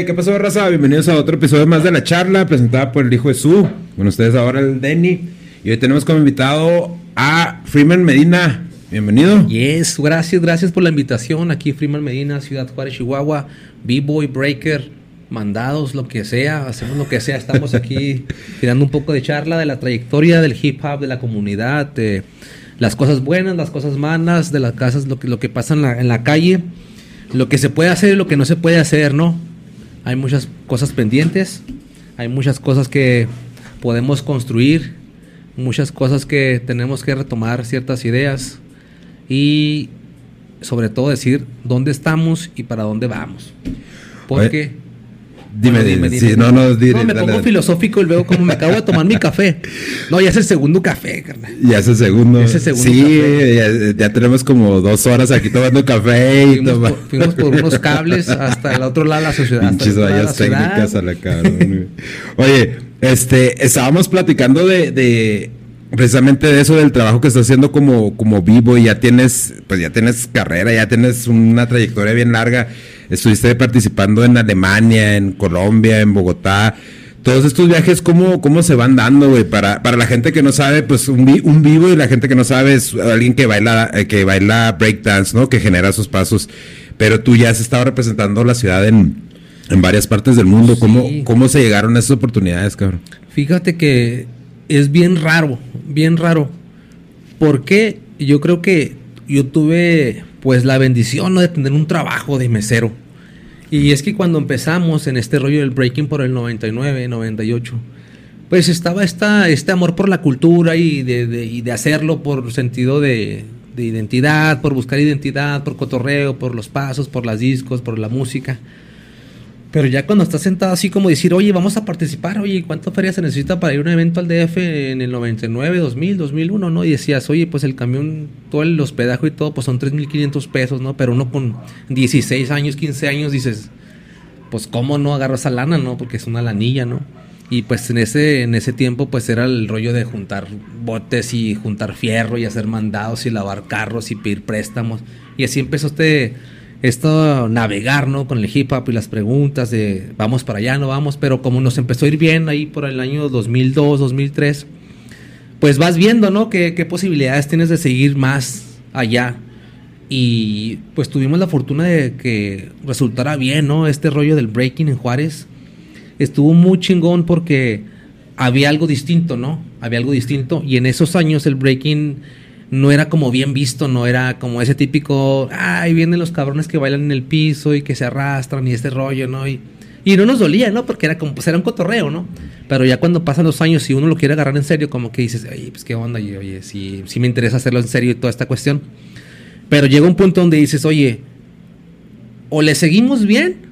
Hey, ¿qué pasó, raza? Bienvenidos a otro episodio más de la charla presentada por el hijo de Su. Con ustedes ahora el Denny. Y hoy tenemos como invitado a Freeman Medina. Bienvenido. Yes, gracias, gracias por la invitación. Aquí Freeman Medina, Ciudad Juárez, Chihuahua, B-Boy, Breaker, mandados, lo que sea, hacemos lo que sea. Estamos aquí tirando un poco de charla de la trayectoria del hip hop, de la comunidad, de las cosas buenas, las cosas malas, de las casas, lo que, lo que pasa en la, en la calle, lo que se puede hacer y lo que no se puede hacer, ¿no? Hay muchas cosas pendientes, hay muchas cosas que podemos construir, muchas cosas que tenemos que retomar ciertas ideas y sobre todo decir dónde estamos y para dónde vamos. Porque Dime, dime, sí, no, no, dile, no, me dale, pongo dale. filosófico y veo como me acabo de tomar mi café. No, ya es el segundo café, carnal. Ya es el segundo. Es el segundo Sí, café. ya, ya tenemos como dos horas aquí tomando café y Fuimos toma- por, fuimos por unos cables hasta el otro lado de la sociedad. Pinches vallas técnicas a la cabrón. Oye, este, estábamos platicando de, de precisamente de eso del trabajo que estás haciendo como, como vivo y ya tienes, pues ya tienes carrera, ya tienes una trayectoria bien larga. Estuviste participando en Alemania, en Colombia, en Bogotá. Todos estos viajes, ¿cómo, cómo se van dando, güey? Para, para la gente que no sabe, pues un, vi- un vivo y la gente que no sabe es alguien que baila, eh, que baila breakdance, ¿no? Que genera sus pasos. Pero tú ya has estado representando la ciudad en, en varias partes del mundo. ¿Cómo, Sí. ¿Cómo se llegaron a esas oportunidades, cabrón? Fíjate que es bien raro, bien raro. Porque yo creo que yo tuve pues la bendición ¿no? de tener un trabajo de mesero. Y es que cuando empezamos en este rollo del breaking por el 99, 98, pues estaba esta, este amor por la cultura y de, de- hacerlo por sentido de, de identidad, por buscar identidad, por cotorreo, por los pasos, por las discos, por la música. Pero ya cuando estás sentado así como decir, oye, vamos a participar, oye, ¿cuánta feria se necesita para ir a un evento al DF en el 99, 2000, 2001, no? Y decías, oye, pues el camión, todo el hospedaje y todo, pues son 3.500 pesos, ¿no? Pero uno con 16 años, 15 años dices, pues cómo no agarro esa lana, ¿no? Porque es una lanilla, ¿no? Y pues en ese, en ese tiempo pues era el rollo de juntar botes y juntar fierro y hacer mandados y lavar carros y pedir préstamos. Y así empezó este, esto navegar, ¿no? Con el hip hop y las preguntas de vamos para allá, no vamos. Pero como nos empezó a ir bien ahí por el año 2002, 2003, pues vas viendo, ¿no? ¿Qué, posibilidades tienes de seguir más allá. Y pues tuvimos la fortuna de que resultara bien, ¿no? Este rollo del breaking en Juárez estuvo muy chingón porque había algo distinto, ¿no? Había algo distinto. Y en esos años el breaking no era como bien visto, no era como ese típico, ay, vienen los cabrones que bailan en el piso y que se arrastran y este rollo, ¿no? Y, y no nos dolía, ¿no? Porque era como, pues era un cotorreo, ¿no? Pero ya cuando pasan los años y uno lo quiere agarrar en serio, como que dices, oye, pues qué onda, y, oye, sí, sí me interesa hacerlo en serio y toda esta cuestión. Pero llega un punto donde dices, oye, o le seguimos bien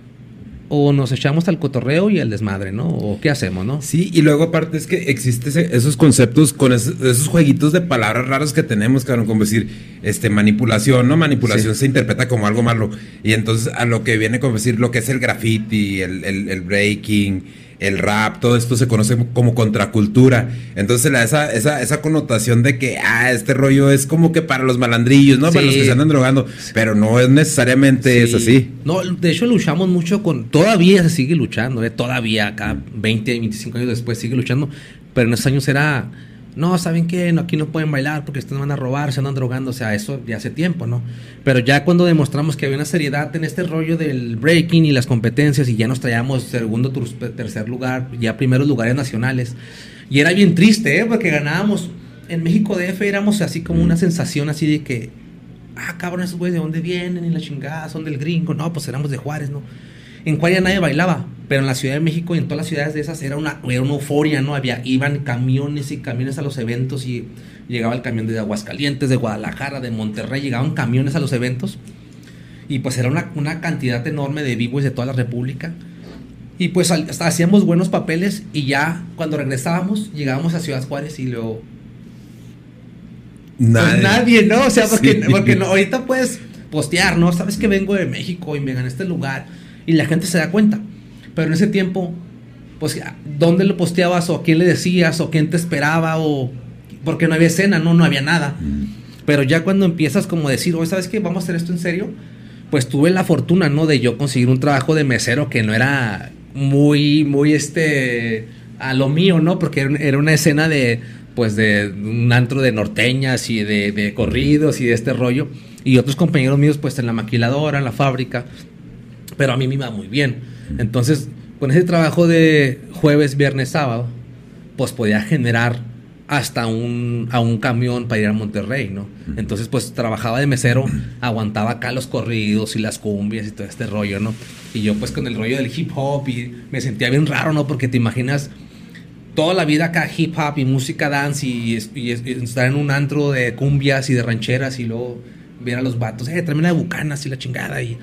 o nos echamos al cotorreo y al desmadre, ¿no? O qué hacemos, ¿no? Sí, y luego aparte es que existen esos conceptos con esos, esos jueguitos de palabras raras que tenemos, cabrón, como decir, este, manipulación, ¿no? Manipulación Sí. se interpreta como algo malo. Y entonces a lo que viene como decir lo que es el graffiti, el, el, el breaking, el rap, todo esto se conoce como contracultura. Entonces la, esa, esa, esa connotación de que, ah, este rollo es como que para los malandrillos, ¿no? Para los que se andan drogando. Pero no es necesariamente es Sí. así. No, de hecho luchamos mucho con... Todavía se sigue luchando, ¿eh? Todavía acá, 20, 25 años después sigue luchando. Pero en esos años era... No, ¿saben qué? No, aquí no pueden bailar porque ustedes van a robar, se andan drogando. O sea, eso ya hace tiempo, ¿no? Pero ya cuando demostramos que había una seriedad en este rollo del breaking y las competencias y ya nos traíamos segundo, tercer lugar, ya primeros lugares nacionales. Y era bien triste, ¿eh? Porque ganábamos... En México DF éramos así como una sensación así de que ah, cabrón, esos güeyes de dónde vienen y la chingada, son del gringo. No, pues éramos de Juárez, ¿no? En Juárez nadie bailaba, pero en la Ciudad de México y en todas las ciudades de esas era una, era una euforia, ¿no? Había, iban camiones y camiones a los eventos y llegaba el camión de Aguascalientes, de Guadalajara, de Monterrey, llegaban camiones a los eventos y pues era una, una cantidad enorme de vivos de toda la República. Y pues hasta hacíamos buenos papeles y ya cuando regresábamos llegábamos a Ciudad Juárez y luego pues Nadie. nadie, ¿no? O sea, porque, Sí. porque no, ahorita puedes postear, ¿no? Sabes que vengo de México y me gané este lugar y la gente se da cuenta. Pero en ese tiempo, pues, ¿dónde lo posteabas o a quién le decías o quién te esperaba o porque no había escena, no, no había nada. Mm. Pero ya cuando empiezas como a decir, oye, ¿sabes qué? Vamos a hacer esto en serio. pues tuve la fortuna, ¿no? De yo conseguir un trabajo de mesero que no era muy, muy este, a lo mío, ¿no? Porque era una escena de, pues, de un antro de norteñas y de, de corridos y de este rollo. Y otros compañeros míos, pues, en la maquiladora, en la fábrica. Pero a mí me iba muy bien. Entonces, con ese trabajo de jueves, viernes, sábado, pues podía generar hasta un, a un camión para ir a Monterrey, ¿no? Entonces, pues trabajaba de mesero, aguantaba acá los corridos y las cumbias y todo este rollo, ¿no? Y yo, pues con el rollo del hip hop y me sentía bien raro, ¿no? Porque te imaginas toda la vida acá hip hop y música dance y, estar en un antro de cumbias y de rancheras y luego ver a los vatos, eh, tráeme de bucanas y la chingada y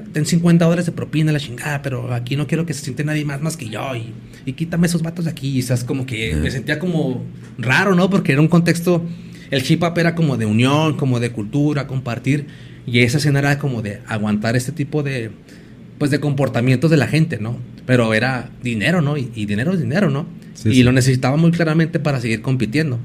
ten 50 dólares de propina la chingada, pero aquí no quiero que se siente nadie más más que yo y, y quítame esos vatos de aquí. Y esas como que me sentía como raro, ¿no? Porque era un contexto, el hip hop era como de unión, como de cultura, compartir. Y esa escena era como de aguantar este tipo de, pues de comportamientos de la gente, ¿no? Pero era dinero, ¿no? Y, dinero es dinero, ¿no? y lo necesitaba muy claramente para seguir compitiendo.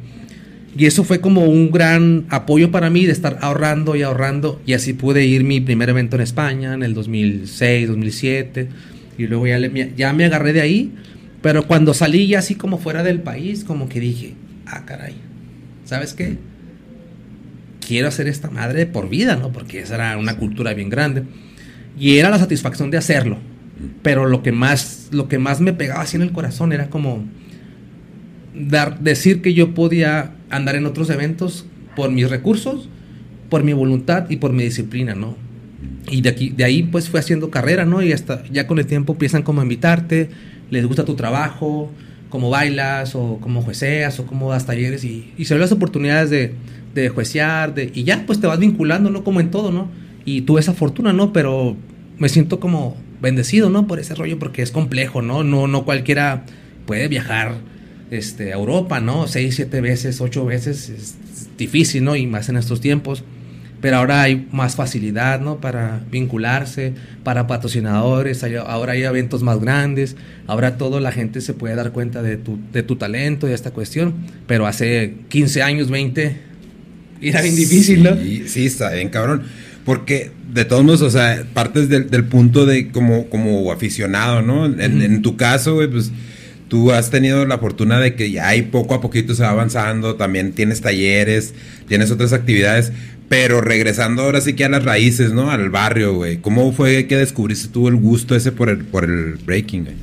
Y eso fue como un gran apoyo para mí de estar ahorrando y ahorrando. Y así pude ir mi primer evento en España en el 2006, 2007. Y luego ya, ya me agarré de ahí. Pero cuando salí ya así como fuera del país, como que dije, ah, caray, ¿sabes qué? Quiero hacer esta madre por vida, ¿no? Porque esa era una cultura bien grande. Y era la satisfacción de hacerlo. Pero lo que más, lo que más me pegaba así en el corazón era como dar, decir que yo podía andar en otros eventos por mis recursos, por mi voluntad y por mi disciplina, ¿no? Y de, aquí, de ahí pues fue haciendo carrera, ¿no? Y hasta ya con el tiempo empiezan como invitarte, les gusta tu trabajo, cómo bailas o cómo jueceas o cómo das talleres y, y se ven las oportunidades de, de juecear de, y ya pues te vas vinculando, ¿no? Como en todo, ¿no? Y tuve esa fortuna, ¿no? Pero me siento como bendecido, ¿no? Por ese rollo porque es complejo, ¿no? No, no cualquiera puede viajar este, a Europa, ¿no? Seis, siete veces, ocho veces, es difícil, ¿no? Y más en estos tiempos. Pero ahora hay más facilidad, ¿no? Para vincularse, para patrocinadores, ahora hay eventos más grandes, ahora toda la gente se puede dar cuenta de tu, de tu talento y de esta cuestión. Pero hace 15 años, 20, era bien difícil, ¿no? Sí, está bien, cabrón. Porque de todos modos, o sea, partes del, punto de como, como aficionado, ¿no? En, en tu caso, güey, pues tú has tenido la fortuna de que ya hay poco a poquito se va avanzando, también tienes talleres, tienes otras actividades, pero regresando ahora sí que a las raíces, ¿no? Al barrio, güey. ¿Cómo fue que descubriste tú el gusto ese por el, por el breaking, güey?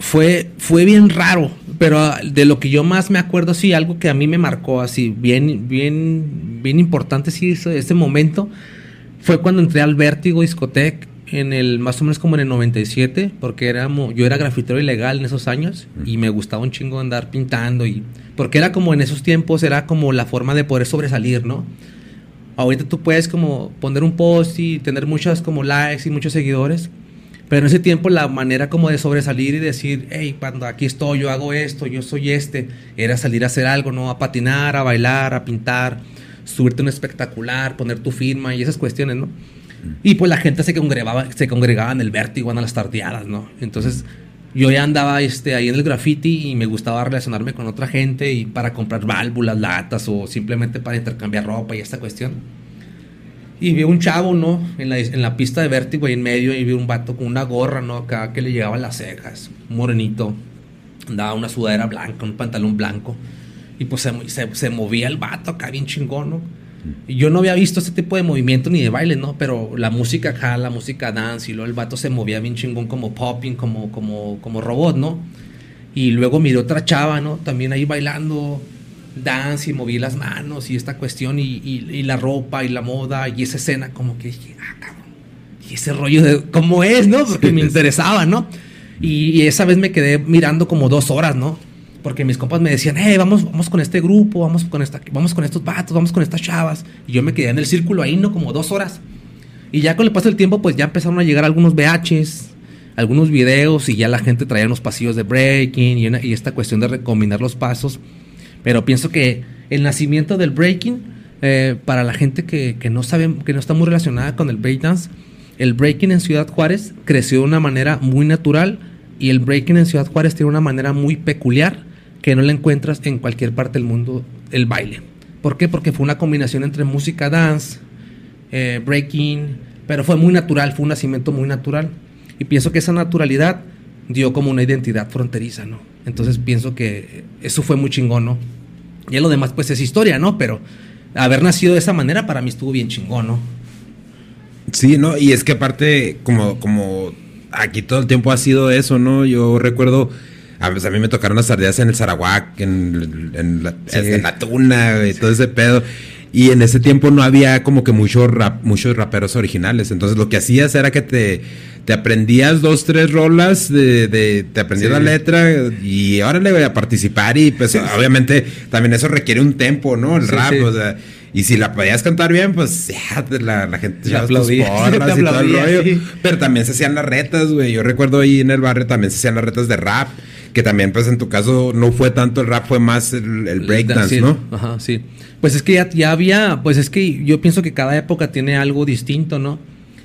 Fue, fue bien raro, pero de lo que yo más me acuerdo, sí, algo que a mí me marcó así, bien, bien, bien importante, sí, ese momento, fue cuando entré al Vértigo Discotec en el más o menos como en el 97, porque era, yo era grafitero ilegal en esos años y me gustaba un chingo andar pintando y porque era como en esos tiempos era como la forma de poder sobresalir, ¿no? Ahorita tú puedes como poner un post y tener muchos como likes y muchos seguidores, pero en ese tiempo la manera como de sobresalir y decir, hey, cuando aquí estoy, yo hago esto, yo soy este, era salir a hacer algo, ¿no? A patinar, a bailar, a pintar, subirte un espectacular, poner tu firma y esas cuestiones, ¿no? Y pues la gente se congregaba, se congregaba en el vértigo, en las tardeadas, ¿no? Entonces yo ya andaba este, ahí en el graffiti y me gustaba relacionarme con otra gente y para comprar válvulas, latas o simplemente para intercambiar ropa y esta cuestión. Y vi un chavo, ¿no? En la, en la pista de vértigo ahí en medio y vi un vato con una gorra, ¿no? Acá que le llegaban las cejas, morenito. Andaba una sudadera blanca, un pantalón blanco. Y pues se, se, se movía el vato acá bien chingón, ¿no? Yo no había visto este tipo de movimiento ni de baile, ¿no? Pero la música acá, la música dance, y luego el vato se movía bien chingón como popping, como, como, como robot, ¿no? Y luego miré otra chava, ¿no? También ahí bailando dance y moví las manos y esta cuestión y, y, la ropa y la moda y esa escena, como que dije, ah, cabrón. Y ese rollo de cómo es, ¿no? Porque me interesaba, ¿no? y esa vez me quedé mirando como dos horas, ¿no? Porque mis compas me decían, hey, vamos, vamos con este grupo, vamos con, esta, vamos con estos vatos, vamos con estas chavas. Y yo me quedé en el círculo ahí, ¿no? Como dos horas. Y ya con el paso del tiempo, pues ya empezaron a llegar algunos VHs, algunos videos, y ya la gente traía unos pasillos de breaking y, esta cuestión de recombinar los pasos. Pero pienso que el nacimiento del breaking, eh, para la gente que, que, no sabe, que no está muy relacionada con el breakdance, el breaking en Ciudad Juárez creció de una manera muy natural y el breaking en Ciudad Juárez tiene una manera muy peculiar que no la encuentras en cualquier parte del mundo el baile. ¿Por qué? Porque fue una combinación entre música dance, eh, breaking, Pero fue muy natural, fue un nacimiento muy natural. Y pienso que esa naturalidad dio como una identidad fronteriza, ¿no? Entonces pienso que eso fue muy chingón, ¿no? Y lo demás, pues es historia, ¿no? Pero haber nacido de esa manera para mí estuvo bien chingón, ¿no? Sí, ¿no? Y es que aparte, como, como aquí todo el tiempo ha sido eso, ¿no? Yo recuerdo, a, pues, mí me tocaron las sardinas en el Sarawak, en, en, la, en la, tuna, y todo ese pedo. Y en ese tiempo no había como que mucho rap, muchos raperos originales. Entonces lo que hacías era que te, te aprendías dos, tres rolas, de, de te aprendías la letra y ahora le voy a participar. Y pues obviamente también eso requiere un tempo, ¿no? El rap, o sea. Y si la podías cantar bien, pues ya la, la gente ya aplaudía. y todo el rollo. Pero también se hacían las retas, güey. Yo recuerdo ahí en el barrio también se hacían las retas de rap. Que también, pues en tu caso, no fue tanto el rap, fue más el, el breakdance, ¿no? Ajá, sí. Pues es que ya, ya había, pues es que yo pienso que cada época tiene algo distinto, ¿no?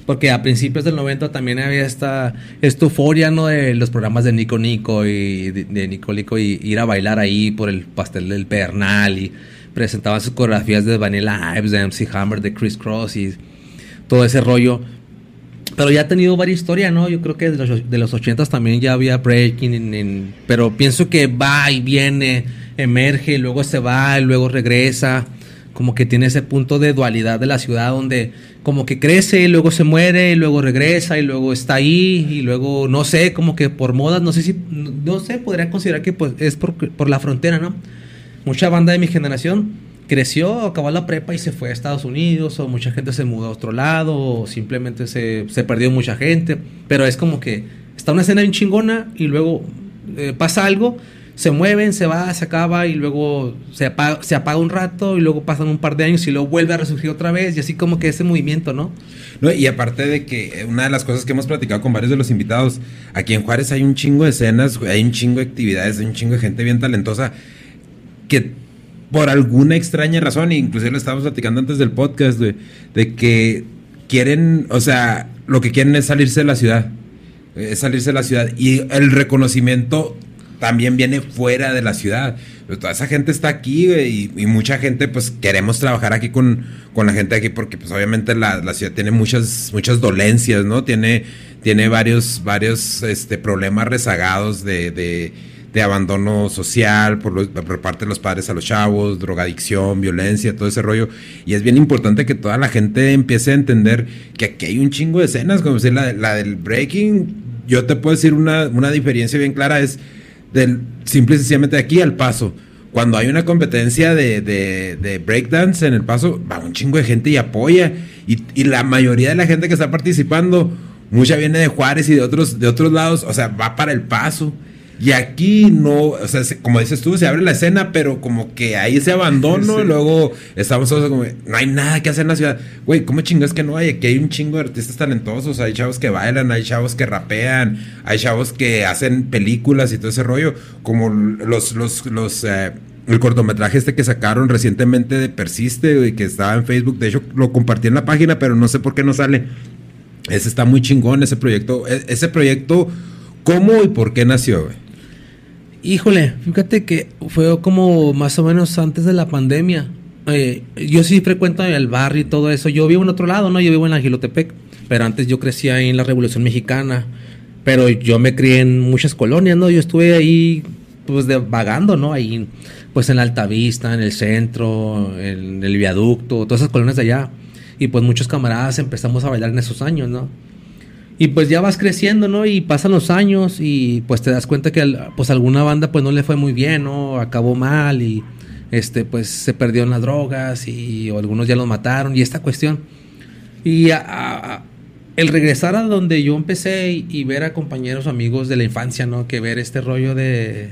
Porque a principios del 90 también había esta, esta euforia, ¿no? De los programas de Nico Nico y de, de Nico Nico y ir a bailar ahí por el pastel del Pernal y presentaban sus coreografías de Vanilla Ives, de MC Hammer, de Chris Cross y todo ese rollo. Pero ya ha tenido varias historias, ¿no? Yo creo que de los, de los 80 también ya había breaking, pero pienso que va y viene, emerge, luego se va, y luego regresa. Como que tiene ese punto de dualidad de la ciudad donde como que crece, y luego se muere, y luego regresa, y luego está ahí, y luego, no sé, como que por modas, no sé si, no sé, podría considerar que pues es por, por la frontera, ¿no? mucha banda de mi generación creció, acabó la prepa y se fue a Estados Unidos, o mucha gente se mudó a otro lado, o simplemente se, se perdió mucha gente. Pero es como que está una escena bien chingona y luego eh, pasa algo, se mueven, se va, se acaba y luego se apaga, se apaga un rato y luego pasan un par de años y luego vuelve a resurgir otra vez y así como que ese movimiento, ¿no? No, y aparte de que una de las cosas que hemos platicado con varios de los invitados, aquí en Juárez hay un chingo de escenas, hay un chingo de actividades, hay un chingo de gente bien talentosa que por alguna extraña razón, inclusive lo estábamos platicando antes del podcast, de que quieren, o sea, lo que quieren es salirse de la ciudad, es salirse de la ciudad y el reconocimiento también viene fuera de la ciudad. Pero toda esa gente está aquí y, mucha gente, pues queremos trabajar aquí con, con, la gente aquí porque, pues obviamente la, la, ciudad tiene muchas, muchas dolencias, ¿no? Tiene, tiene varios, varios este, problemas rezagados de, de de abandono social por, por, parte de los padres a los chavos, drogadicción, violencia, todo ese rollo. Y es bien importante que toda la gente empiece a entender que aquí hay un chingo de escenas, como decir la, la del breaking. Yo te puedo decir una, una diferencia bien clara, es del simple y sencillamente de aquí al paso. Cuando hay una competencia de, de, de, breakdance en el paso, va un chingo de gente y apoya. Y, y la mayoría de la gente que está participando, mucha viene de Juárez y de otros, de otros lados, o sea, va para el paso. Y aquí no, o sea, como dices tú, se abre la escena, pero como que hay ese abandono, y luego estamos todos como, no hay nada que hacer en la ciudad. Güey, ¿cómo chingas que no hay? Aquí hay un chingo de artistas talentosos, hay chavos que bailan, hay chavos que rapean, hay chavos que hacen películas y todo ese rollo, como los, los, los, eh, el cortometraje este que sacaron recientemente de Persiste, y que estaba en Facebook, de hecho lo compartí en la página, pero no sé por qué no sale. Ese está muy chingón, ese proyecto, e, ese proyecto, ¿cómo y por qué nació, güey? Híjole, fíjate que fue como más o menos antes de la pandemia. Eh, yo sí frecuento el barrio y todo eso. Yo vivo en otro lado, ¿no? Yo vivo en Angilotepec. Pero antes yo crecí ahí en la Revolución Mexicana. Pero yo me crié en muchas colonias, ¿no? Yo estuve ahí, pues, de, vagando, ¿no? Ahí, pues, en la Altavista, en el centro, en el viaducto, todas esas colonias de allá. Y pues muchos camaradas empezamos a bailar en esos años, ¿no? Y pues ya vas creciendo, ¿no? Y pasan los años y pues te das cuenta que pues alguna banda pues no le fue muy bien, ¿no? Acabó mal y este pues se perdió en las drogas y algunos ya los mataron y esta cuestión. Y el regresar a donde yo empecé y, ver a compañeros amigos de la infancia, ¿no? Que ver este rollo de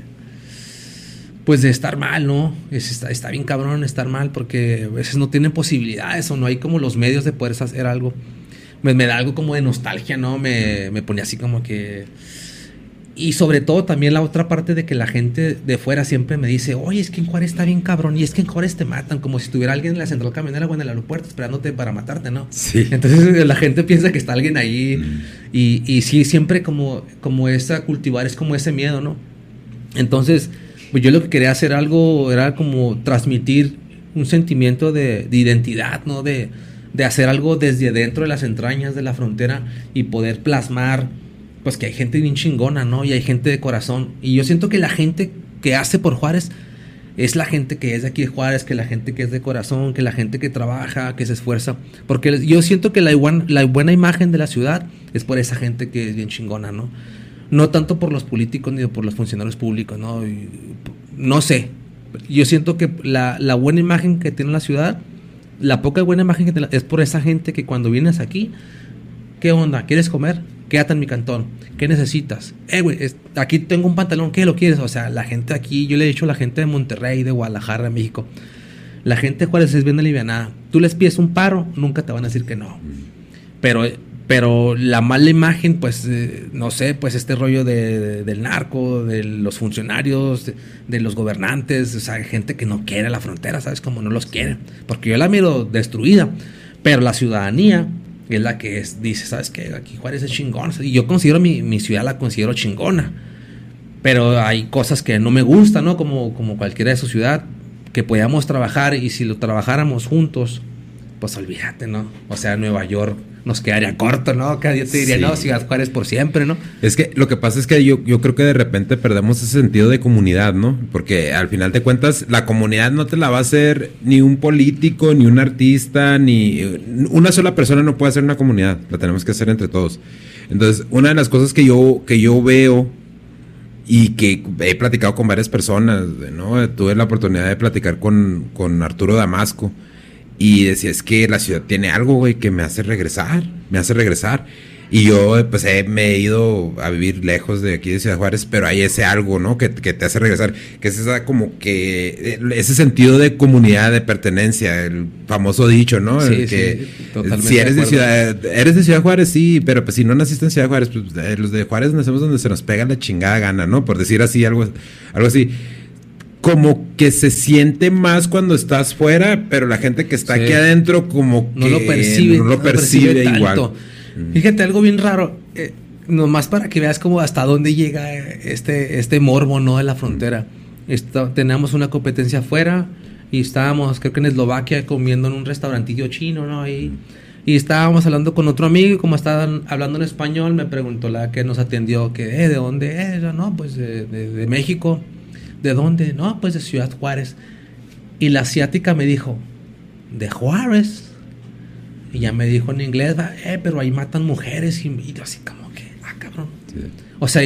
pues de estar mal, ¿no? Es, está, está bien cabrón estar mal porque a veces no tienen posibilidades o no hay como los medios de poder hacer algo me, da algo como de nostalgia, ¿no? Me, me ponía así como que... Y sobre todo también la otra parte de que la gente de fuera siempre me dice, oye, es que en Juárez está bien cabrón, y es que en Juárez te matan, como si estuviera alguien en la central camionera o en el aeropuerto esperándote para matarte, ¿no? Sí. Entonces la gente piensa que está alguien ahí, mm. y, y sí, siempre como, como esa, cultivar es como ese miedo, ¿no? Entonces, pues yo lo que quería hacer algo era como transmitir un sentimiento de, de identidad, ¿no? De, de hacer algo desde dentro de las entrañas de la frontera y poder plasmar, pues que hay gente bien chingona, ¿no? Y hay gente de corazón. Y yo siento que la gente que hace por Juárez es la gente que es de aquí de Juárez, que la gente que es de corazón, que la gente que trabaja, que se esfuerza. Porque yo siento que la, la buena imagen de la ciudad es por esa gente que es bien chingona, ¿no? No tanto por los políticos ni por los funcionarios públicos, ¿no? no sé. Yo siento que la, la buena imagen que tiene la ciudad la poca buena imagen que te es por esa gente que cuando vienes aquí, ¿qué onda? ¿Quieres comer? Quédate en mi cantón. ¿Qué necesitas? Eh, güey, aquí tengo un pantalón, ¿qué lo quieres? O sea, la gente aquí, yo le he dicho a la gente de Monterrey, de Guadalajara, de México, la gente de Juárez es bien alivianada. Tú les pides un paro, nunca te van a decir que no. Pero pero la mala imagen, pues, eh, no sé, pues este rollo de, del narco, de los funcionarios, de, los gobernantes, o sea, gente que no quiere la frontera, ¿sabes? Como no los quiere. Porque yo la miro destruida, pero la ciudadanía es la que es, dice, ¿sabes qué? Aquí Juárez es chingón. Y yo considero mi, mi ciudad, la considero chingona. Pero hay cosas que no me gustan, ¿no? Como, como cualquiera de su ciudad, que podíamos trabajar y si lo trabajáramos juntos, pues olvídate, ¿no? O sea, Nueva York nos quedaría corto, ¿no? Cada día te diría, no, Ciudad Juárez por siempre, ¿no? Es que lo que pasa es que yo, yo creo que de repente perdemos ese sentido de comunidad, ¿no? Porque al final de cuentas, la comunidad no te la va a hacer ni un político, ni un artista, ni una sola persona no puede hacer una comunidad, la tenemos que hacer entre todos. Entonces, una de las cosas que yo, que yo veo y que he platicado con varias personas, ¿no? Tuve la oportunidad de platicar con, con Arturo Damasco y decía, es que la ciudad tiene algo, güey, que me hace regresar, me hace regresar. Y yo, pues, me he ido a vivir lejos de aquí de Ciudad Juárez, pero hay ese algo, ¿no? Que, te hace regresar, que es esa como que, ese sentido de comunidad, de pertenencia, el famoso dicho, ¿no? Sí, que totalmente si eres de, Ciudad, eres de Ciudad Juárez, sí, pero pues si no naciste en Ciudad Juárez, pues eh, los de Juárez nacemos donde se nos pega la chingada gana, ¿no? Por decir así, algo, algo así como que se siente más cuando estás fuera, pero la gente que está aquí adentro como que no lo percibe, no lo percibe, igual. Fíjate algo bien raro, eh, nomás para que veas como hasta dónde llega este este morbo no de la frontera. tenemos una competencia afuera y estábamos creo que en Eslovaquia comiendo en un restaurantillo chino, ¿no? Y, y estábamos hablando con otro amigo y como estaban hablando en español me preguntó la que nos atendió que eh, de dónde era, no, pues de, de México. ¿De dónde? No, pues de Ciudad Juárez. Y la asiática me dijo, ¿de Juárez? Y ya me dijo en inglés, eh, pero ahí matan mujeres. Y, yo así como que, ah, cabrón. O sea,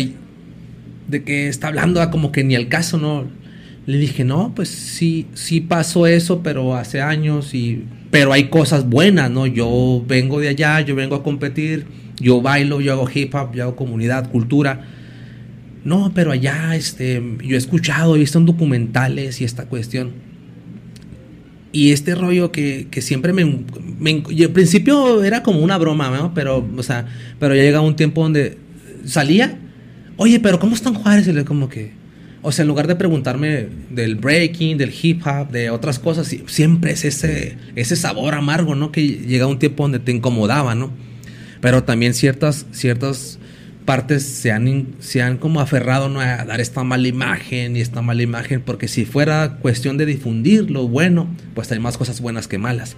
de que está hablando ah, como que ni el caso, ¿no? Le dije, no, pues sí, sí pasó eso, pero hace años y... Pero hay cosas buenas, ¿no? Yo vengo de allá, yo vengo a competir, yo bailo, yo hago hip hop, yo hago comunidad, cultura no, pero allá este, yo he escuchado, he visto en documentales y esta cuestión. Y este rollo que, siempre me, al principio era como una broma, ¿no? Pero, o sea, pero ya llega un tiempo donde salía, oye, pero ¿cómo están Juárez? Y le como que, o sea, en lugar de preguntarme del breaking, del hip hop, de otras cosas, siempre es ese, ese sabor amargo, ¿no? Que llega un tiempo donde te incomodaba, ¿no? Pero también ciertas, ciertas partes se han, se han como aferrado ¿no? a dar esta mala imagen y esta mala imagen, porque si fuera cuestión de difundir lo bueno, pues hay más cosas buenas que malas.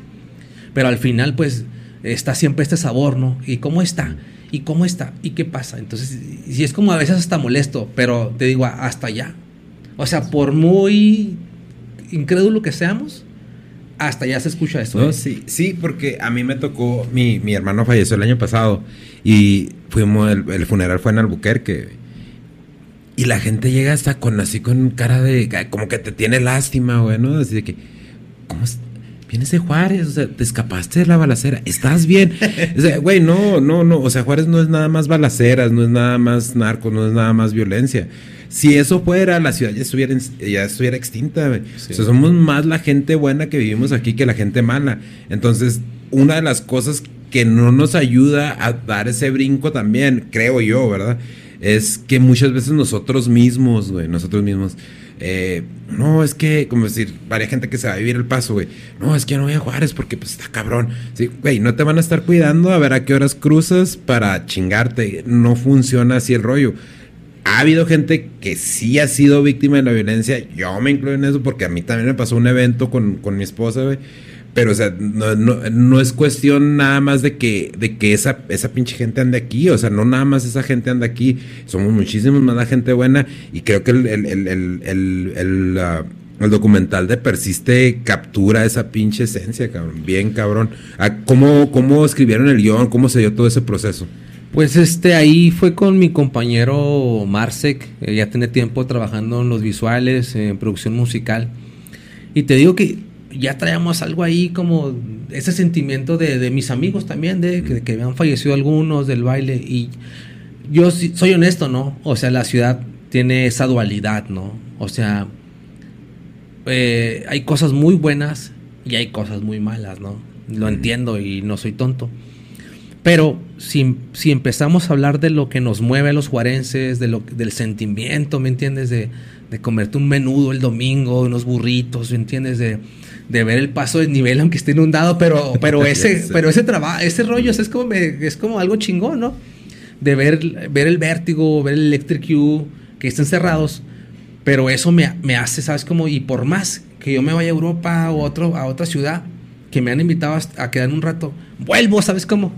Pero al final, pues está siempre este sabor, ¿no? ¿Y cómo está? ¿Y cómo está? ¿Y qué pasa? Entonces, si es como a veces hasta molesto, pero te digo, hasta allá. O sea, por muy incrédulo que seamos, hasta ya se escucha esto. ¿eh? sí, sí, porque a mí me tocó, mi, mi hermano falleció el año pasado y fuimos, el, funeral fue en Albuquerque. Y la gente llega hasta con así con cara de, como que te tiene lástima, güey, ¿no? Así de que, ¿cómo vienes de Juárez? O sea, te escapaste de la balacera, ¿estás bien? O sea, güey, no, no, no, o sea, Juárez no es nada más balaceras, no es nada más narco, no es nada más violencia. Si eso fuera, la ciudad ya estuviera, ya estuviera extinta. O sea, somos más la gente buena que vivimos aquí que la gente mala. Entonces, una de las cosas que no nos ayuda a dar ese brinco también, creo yo, ¿verdad? Es que muchas veces nosotros mismos, güey, nosotros mismos, eh, no, es que, como decir, varias gente que se va a vivir el paso, güey, no, es que no voy a Juárez porque pues está cabrón. Sí, güey, no te van a estar cuidando a ver a qué horas cruzas para chingarte. No funciona así el rollo ha habido gente que sí ha sido víctima de la violencia. Yo me incluyo en eso porque a mí también me pasó un evento con, mi esposa, güey. pero, o sea, no, no, es cuestión nada más de que, de que esa, esa pinche gente ande aquí. O sea, no nada más esa gente anda aquí. Somos muchísimos más gente buena. Y creo que el, el, el, el, uh, documental de Persiste captura esa pinche esencia, cabrón. Bien, cabrón. Ah, ¿Cómo, cómo escribieron el guion? ¿Cómo se dio todo ese proceso? Pues este, ahí fue con mi compañero Marsek. ya tiene tiempo trabajando en los visuales, en producción musical. Y te digo que ya traíamos algo ahí como ese sentimiento de, mis amigos también, de que, que, han fallecido algunos del baile. Y yo soy honesto, ¿no? O sea, la ciudad tiene esa dualidad, ¿no? O sea, eh, hay cosas muy buenas y hay cosas muy malas, ¿no? Lo entiendo y no soy tonto. Pero si, si, empezamos a hablar de lo que nos mueve a los juarenses, de lo, del sentimiento, ¿me entiendes? De, de comerte un menudo el domingo, unos burritos, ¿me entiendes? De, de ver el paso de nivel aunque esté inundado, pero, pero ese, pero ese trabajo, ese rollo es como, es como algo chingón, ¿no? De ver, ver el vértigo, ver el electric Q, que estén cerrados, pero eso me, me, hace, ¿sabes? Como, y por más que yo me vaya a Europa o otro, a otra ciudad, que me han invitado a quedar un rato, vuelvo, ¿sabes cómo?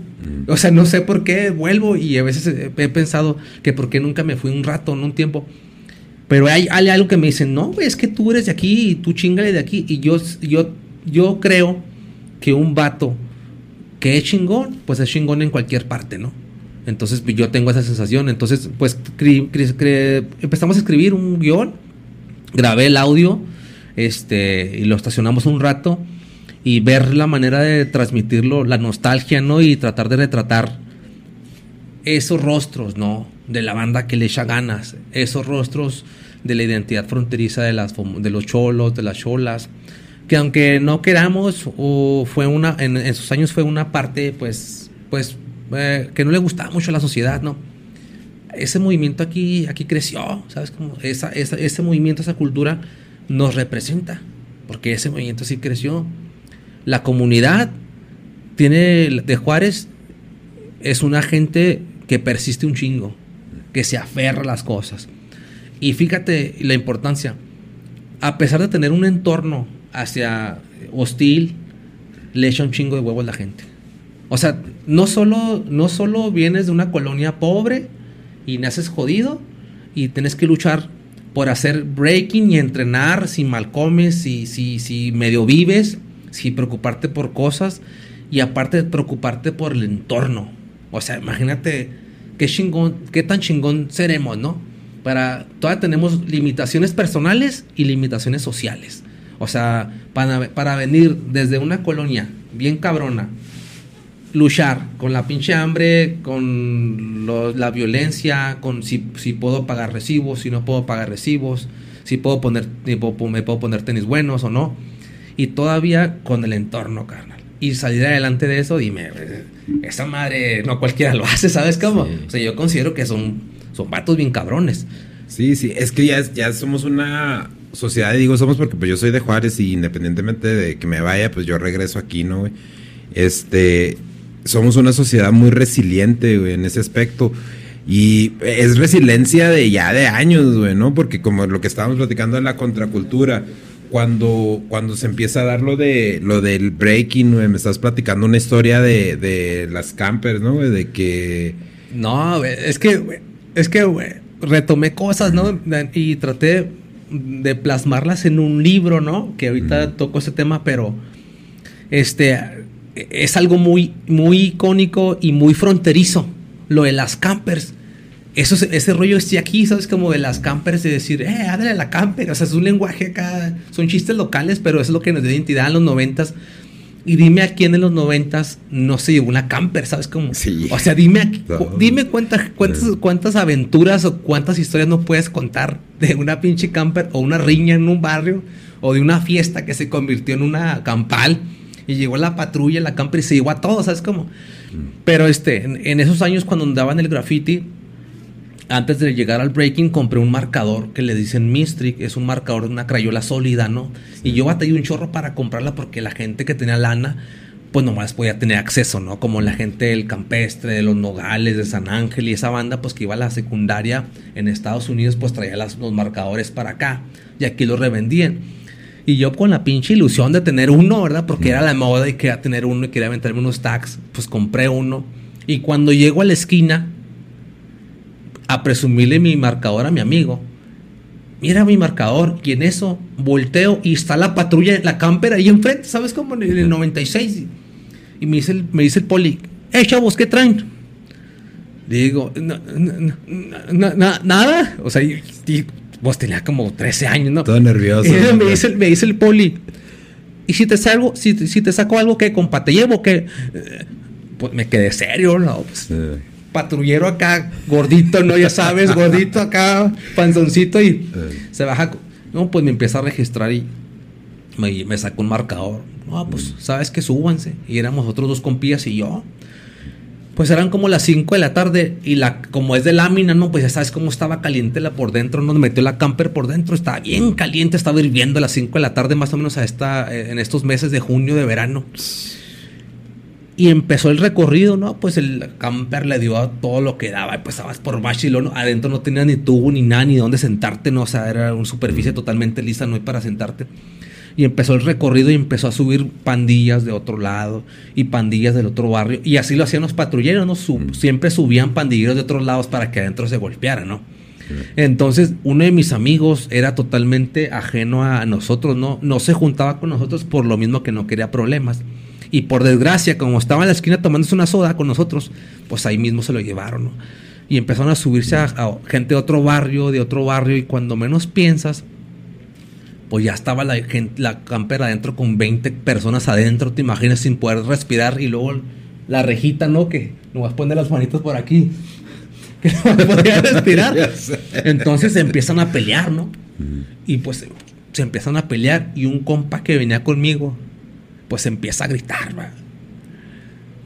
O sea, no sé por qué vuelvo y a veces he pensado que por qué nunca me fui un rato, en un tiempo. Pero hay, algo que me dicen, no, es que tú eres de aquí y tú chingale de aquí. Y yo, yo, yo creo que un vato que es chingón, pues es chingón en cualquier parte, ¿no? Entonces pues, yo tengo esa sensación. Entonces, pues empezamos a escribir un guion, grabé el audio, este, y lo estacionamos un rato y ver la manera de transmitirlo, la nostalgia, ¿no? Y tratar de retratar esos rostros, ¿no? De la banda que le echa ganas, esos rostros de la identidad fronteriza de, las, de los cholos, de las cholas, que aunque no queramos, o fue una, en esos años fue una parte, pues, pues, eh, que no le gustaba mucho a la sociedad, ¿no? Ese movimiento aquí, aquí creció, ¿sabes? Como esa, esa, ese movimiento, esa cultura nos representa, porque ese movimiento sí creció. La comunidad tiene de Juárez es una gente que persiste un chingo, que se aferra a las cosas. Y fíjate la importancia. A pesar de tener un entorno hacia hostil, le echa un chingo de huevos la gente. O sea, no solo, no solo vienes de una colonia pobre y naces jodido y tienes que luchar por hacer breaking y entrenar si mal comes, si, si medio vives, si preocuparte por cosas y aparte preocuparte por el entorno. O sea, imagínate qué chingón, qué tan chingón seremos, ¿no? para todavía tenemos limitaciones personales y limitaciones sociales. O sea, para, para venir desde una colonia bien cabrona, luchar con la pinche hambre, con la violencia, con si, si, puedo pagar recibos, si no puedo pagar recibos, si puedo poner, me puedo poner tenis buenos o no. Y todavía con el entorno, carnal. Y salir adelante de eso, dime, esa madre no cualquiera lo hace, ¿sabes cómo? O sea, yo considero que son son vatos bien cabrones. Sí, sí, es que ya, ya somos una sociedad, y digo somos porque pues yo soy de Juárez y independientemente de que me vaya, pues yo regreso aquí, ¿no? Este, somos una sociedad muy resiliente, güey, en ese aspecto. Y es resiliencia de ya de años, güey, ¿no? Porque como lo que estábamos platicando en la contracultura, cuando, cuando se empieza a dar lo de lo del breaking, güey, me estás platicando una historia de, de las campers, ¿no? De que... No, es que es que retomé cosas, ¿no? Y traté de plasmarlas en un libro, ¿no? Que ahorita toco ese tema, pero este es algo muy, muy icónico y muy fronterizo. Lo de las campers. Eso, ese rollo estoy aquí, ¿sabes? Como de las campers, de decir, eh, háblale a la camper. O sea, es un lenguaje acá, son chistes locales, pero es lo que nos dio identidad en los noventas. Y dime a quién en los noventas no se llevó una camper, ¿sabes cómo? Sí. O sea, dime, dime cuántas, cuántas, cuántas aventuras o cuántas historias no puedes contar de una pinche camper o una riña en un barrio o de una fiesta que se convirtió en una campal y llegó la patrulla, la camper y se llevó a todos, ¿sabes cómo? Mm. Pero este, en, en esos años cuando andaban el graffiti, antes de llegar al breaking compré un marcador que le dicen Mistric, es un marcador de una crayola sólida, ¿no? Y yo batallé un chorro para comprarla porque la gente que tenía lana, pues nomás podía tener acceso, ¿no? Como la gente del campestre, de los nogales, de San Ángel y esa banda, pues que iba a la secundaria en Estados Unidos, pues traía los marcadores para acá y aquí los revendían. Y yo con la pinche ilusión de tener uno, ¿verdad? Porque era la moda y quería tener uno y quería aventarme unos tags. Pues compré uno. Y cuando llego a la esquina, a presumirle mi marcador a mi amigo, mira mi marcador. Y en eso volteo y está la patrulla, la camper ahí enfrente, ¿sabes cómo? En el 96. Y me dice el, me dice el poli, ¡eh, chavos, qué traen! Digo, nada. O sea, vos tenías como 13 años, ¿no? Todo nervioso. Y me, dice, me dice el poli, ¿y si te salgo, si, si te saco algo que compa te llevo? que Pues me quedé serio, ¿no? Pues, Patrullero acá, gordito, ¿no? Ya sabes, gordito acá, panzoncito y se baja. No, pues me empieza a registrar y me, me sacó un marcador. No, pues, ¿sabes que Súbanse. Y éramos otros dos compías y yo. Pues eran como las 5 de la tarde y la como es de lámina, no, pues ya sabes cómo estaba caliente la por dentro, nos metió la camper por dentro, estaba bien caliente, estaba hirviendo a las 5 de la tarde más o menos a esta, en estos meses de junio de verano. Y empezó el recorrido, ¿no? Pues el camper le dio a todo lo que daba. Pues estabas por Bachilón, adentro no tenía ni tubo ni nada, ni dónde sentarte, ¿no? O sea, era una superficie totalmente lisa, no hay para sentarte y empezó el recorrido y empezó a subir pandillas de otro lado y pandillas del otro barrio. Y así lo hacían los patrulleros, ¿no? Siempre subían pandilleros de otros lados para que adentro se golpearan, ¿no? Entonces, uno de mis amigos era totalmente ajeno a nosotros, ¿no? No se juntaba con nosotros por lo mismo que no quería problemas. Y por desgracia, como estaba en la esquina tomándose una soda con nosotros, pues ahí mismo se lo llevaron, ¿no? Y empezaron a subirse a gente de otro barrio, de otro barrio, y cuando menos piensas, pues ya estaba la, gente, la adentro con 20 personas adentro, te imaginas, sin poder respirar y luego la rejita, ¿no? Que no vas a poner las manitos por aquí, que no podía respirar. Entonces se empiezan a pelear, ¿no? Y pues se empiezan a pelear y un compa que venía conmigo, pues empieza a gritar, ¿va?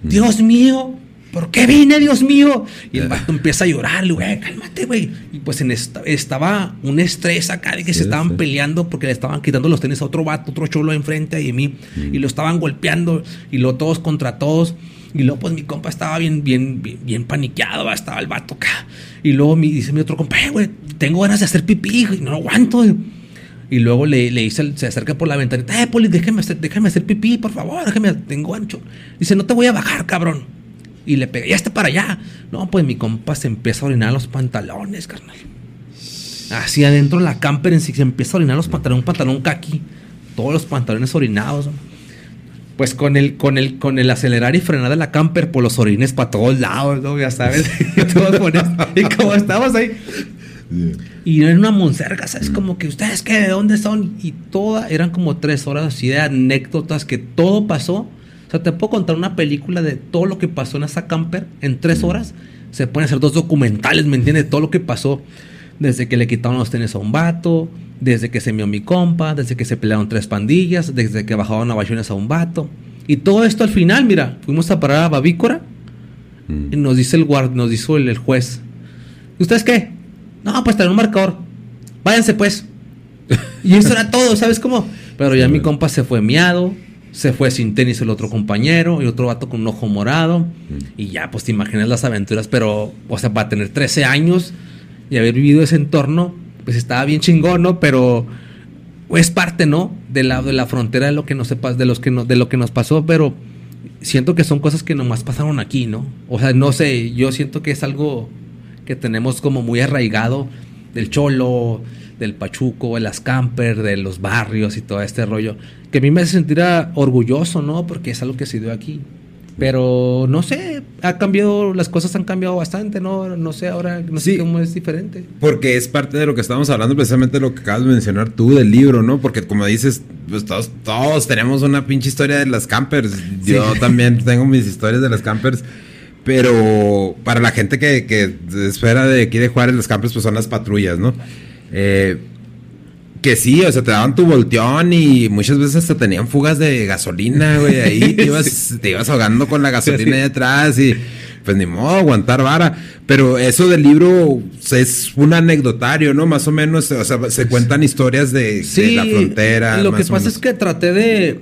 Dios mío, ¿por qué vine, Dios mío? Y el vato empieza a llorar, güey, cálmate, güey. Y pues en esta, estaba un estrés acá de que se estaban peleando porque le estaban quitando los tenis a otro vato, otro cholo enfrente de mí, mm. y lo estaban golpeando, y luego todos contra todos. Y luego, pues mi compa estaba bien, bien, bien, paniqueado, estaba el vato acá. Y luego me dice mi otro compa, eh, güey, tengo ganas de hacer pipí, y no lo aguanto. Y luego le, le dice, se acerca por la ventanita, eh, Poli, déjame hacer, déjame hacer pipí, por favor, déjame, tengo ancho. Dice, no te voy a bajar, cabrón. Y le pegué, ya está para allá. No, pues mi compa se empieza a orinar los pantalones, carnal. Así adentro la camper en sí se empieza a orinar los pantalones, un pantalón kaki. Todos los pantalones orinados. Pues con el, con el, con el acelerar y frenar de la camper, por los orines para todos lados, ¿no? Ya sabes. y como estábamos ahí. Y era una monserga, ¿sabes? Como que ustedes, ¿qué? ¿De dónde son? Y todas, eran como tres horas así de anécdotas que todo pasó o sea, te puedo contar una película de todo lo que pasó en esa camper en tres horas. Se pueden hacer dos documentales, ¿me entiendes? Todo lo que pasó desde que le quitaron los tenis a un vato, desde que se mió mi compa, desde que se pelearon tres pandillas, desde que bajaban navajones a un vato. Y todo esto al final, mira, fuimos a parar a Babícora mm. y nos dice el guard, nos dijo el, juez. ¿Ustedes qué? No, pues tener un marcador. Váyanse pues. y eso era todo, ¿sabes cómo? Pero ya mi compa se fue miado, se fue sin tenis el otro compañero y otro vato con un ojo morado. Mm. Y ya, pues te imaginas las aventuras, pero, o sea, para tener 13 años y haber vivido ese entorno, pues estaba bien chingón, ¿no? Pero es parte, ¿no? De la, de la frontera de lo que nos de los que de lo que nos pasó, pero siento que son cosas que nomás pasaron aquí, ¿no? O sea, no sé, yo siento que es algo que tenemos como muy arraigado del cholo, del Pachuco, de las camper, de los barrios y todo este rollo, que a mí me hace sentir orgulloso, ¿no? Porque es algo que se dio aquí. Pero no sé, ha cambiado, las cosas han cambiado bastante, ¿no? No sé ahora, no sé cómo es diferente. Porque es parte de lo que estamos hablando, precisamente lo que acabas de mencionar tú del libro, ¿no? Porque como dices, pues todos, todos tenemos una pinche historia de las campers. Yo también tengo mis historias de las campers. Pero para la gente que, que espera de aquí de Juárez, las campers pues son las patrullas, ¿no? Eh, que sí, o sea, te daban tu volteón y muchas veces hasta tenían fugas de gasolina, güey. Ahí te ibas, te ibas ahogando con la gasolina ahí atrás y pues ni modo, aguantar vara. Pero eso del libro es un anecdotario, ¿no? Más o menos, o sea, se cuentan historias de, la frontera. Lo que pasa es que traté de.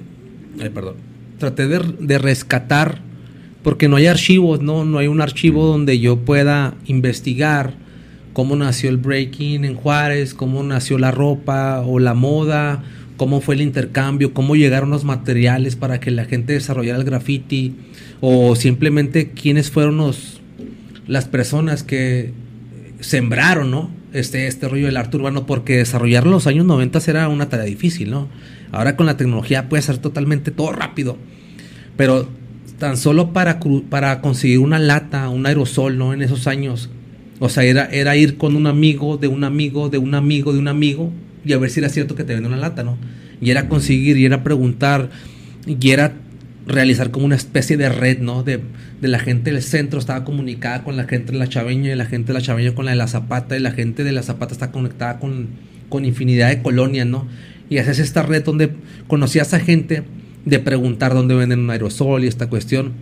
Perdón. Traté de, de, rescatar, porque no hay archivos, ¿no? No hay un archivo donde yo pueda investigar cómo nació el breaking en Juárez, cómo nació la ropa o la moda cómo fue el intercambio, cómo llegaron los materiales para que la gente desarrollara el graffiti, o simplemente quiénes fueron los, las personas que sembraron, ¿no? Este, este rollo del arte urbano, porque desarrollarlo en los años 90 era una tarea difícil, ¿no? Ahora con la tecnología puede ser totalmente todo rápido, pero tan solo para, para conseguir una lata, un aerosol, ¿no? En esos años, o sea, era, era ir con un amigo, de un amigo, de un amigo, de un amigo, y a ver si era cierto que te vende una lata, ¿no? Y era conseguir, y era preguntar, y era realizar como una especie de red, ¿no? De, de, la gente del centro estaba comunicada con la gente de la chaveña y la gente de la chaveña con la de la zapata y la gente de la zapata está conectada con, con infinidad de colonias, ¿no? Y haces esta red donde conocías a gente de preguntar dónde venden un aerosol y esta cuestión.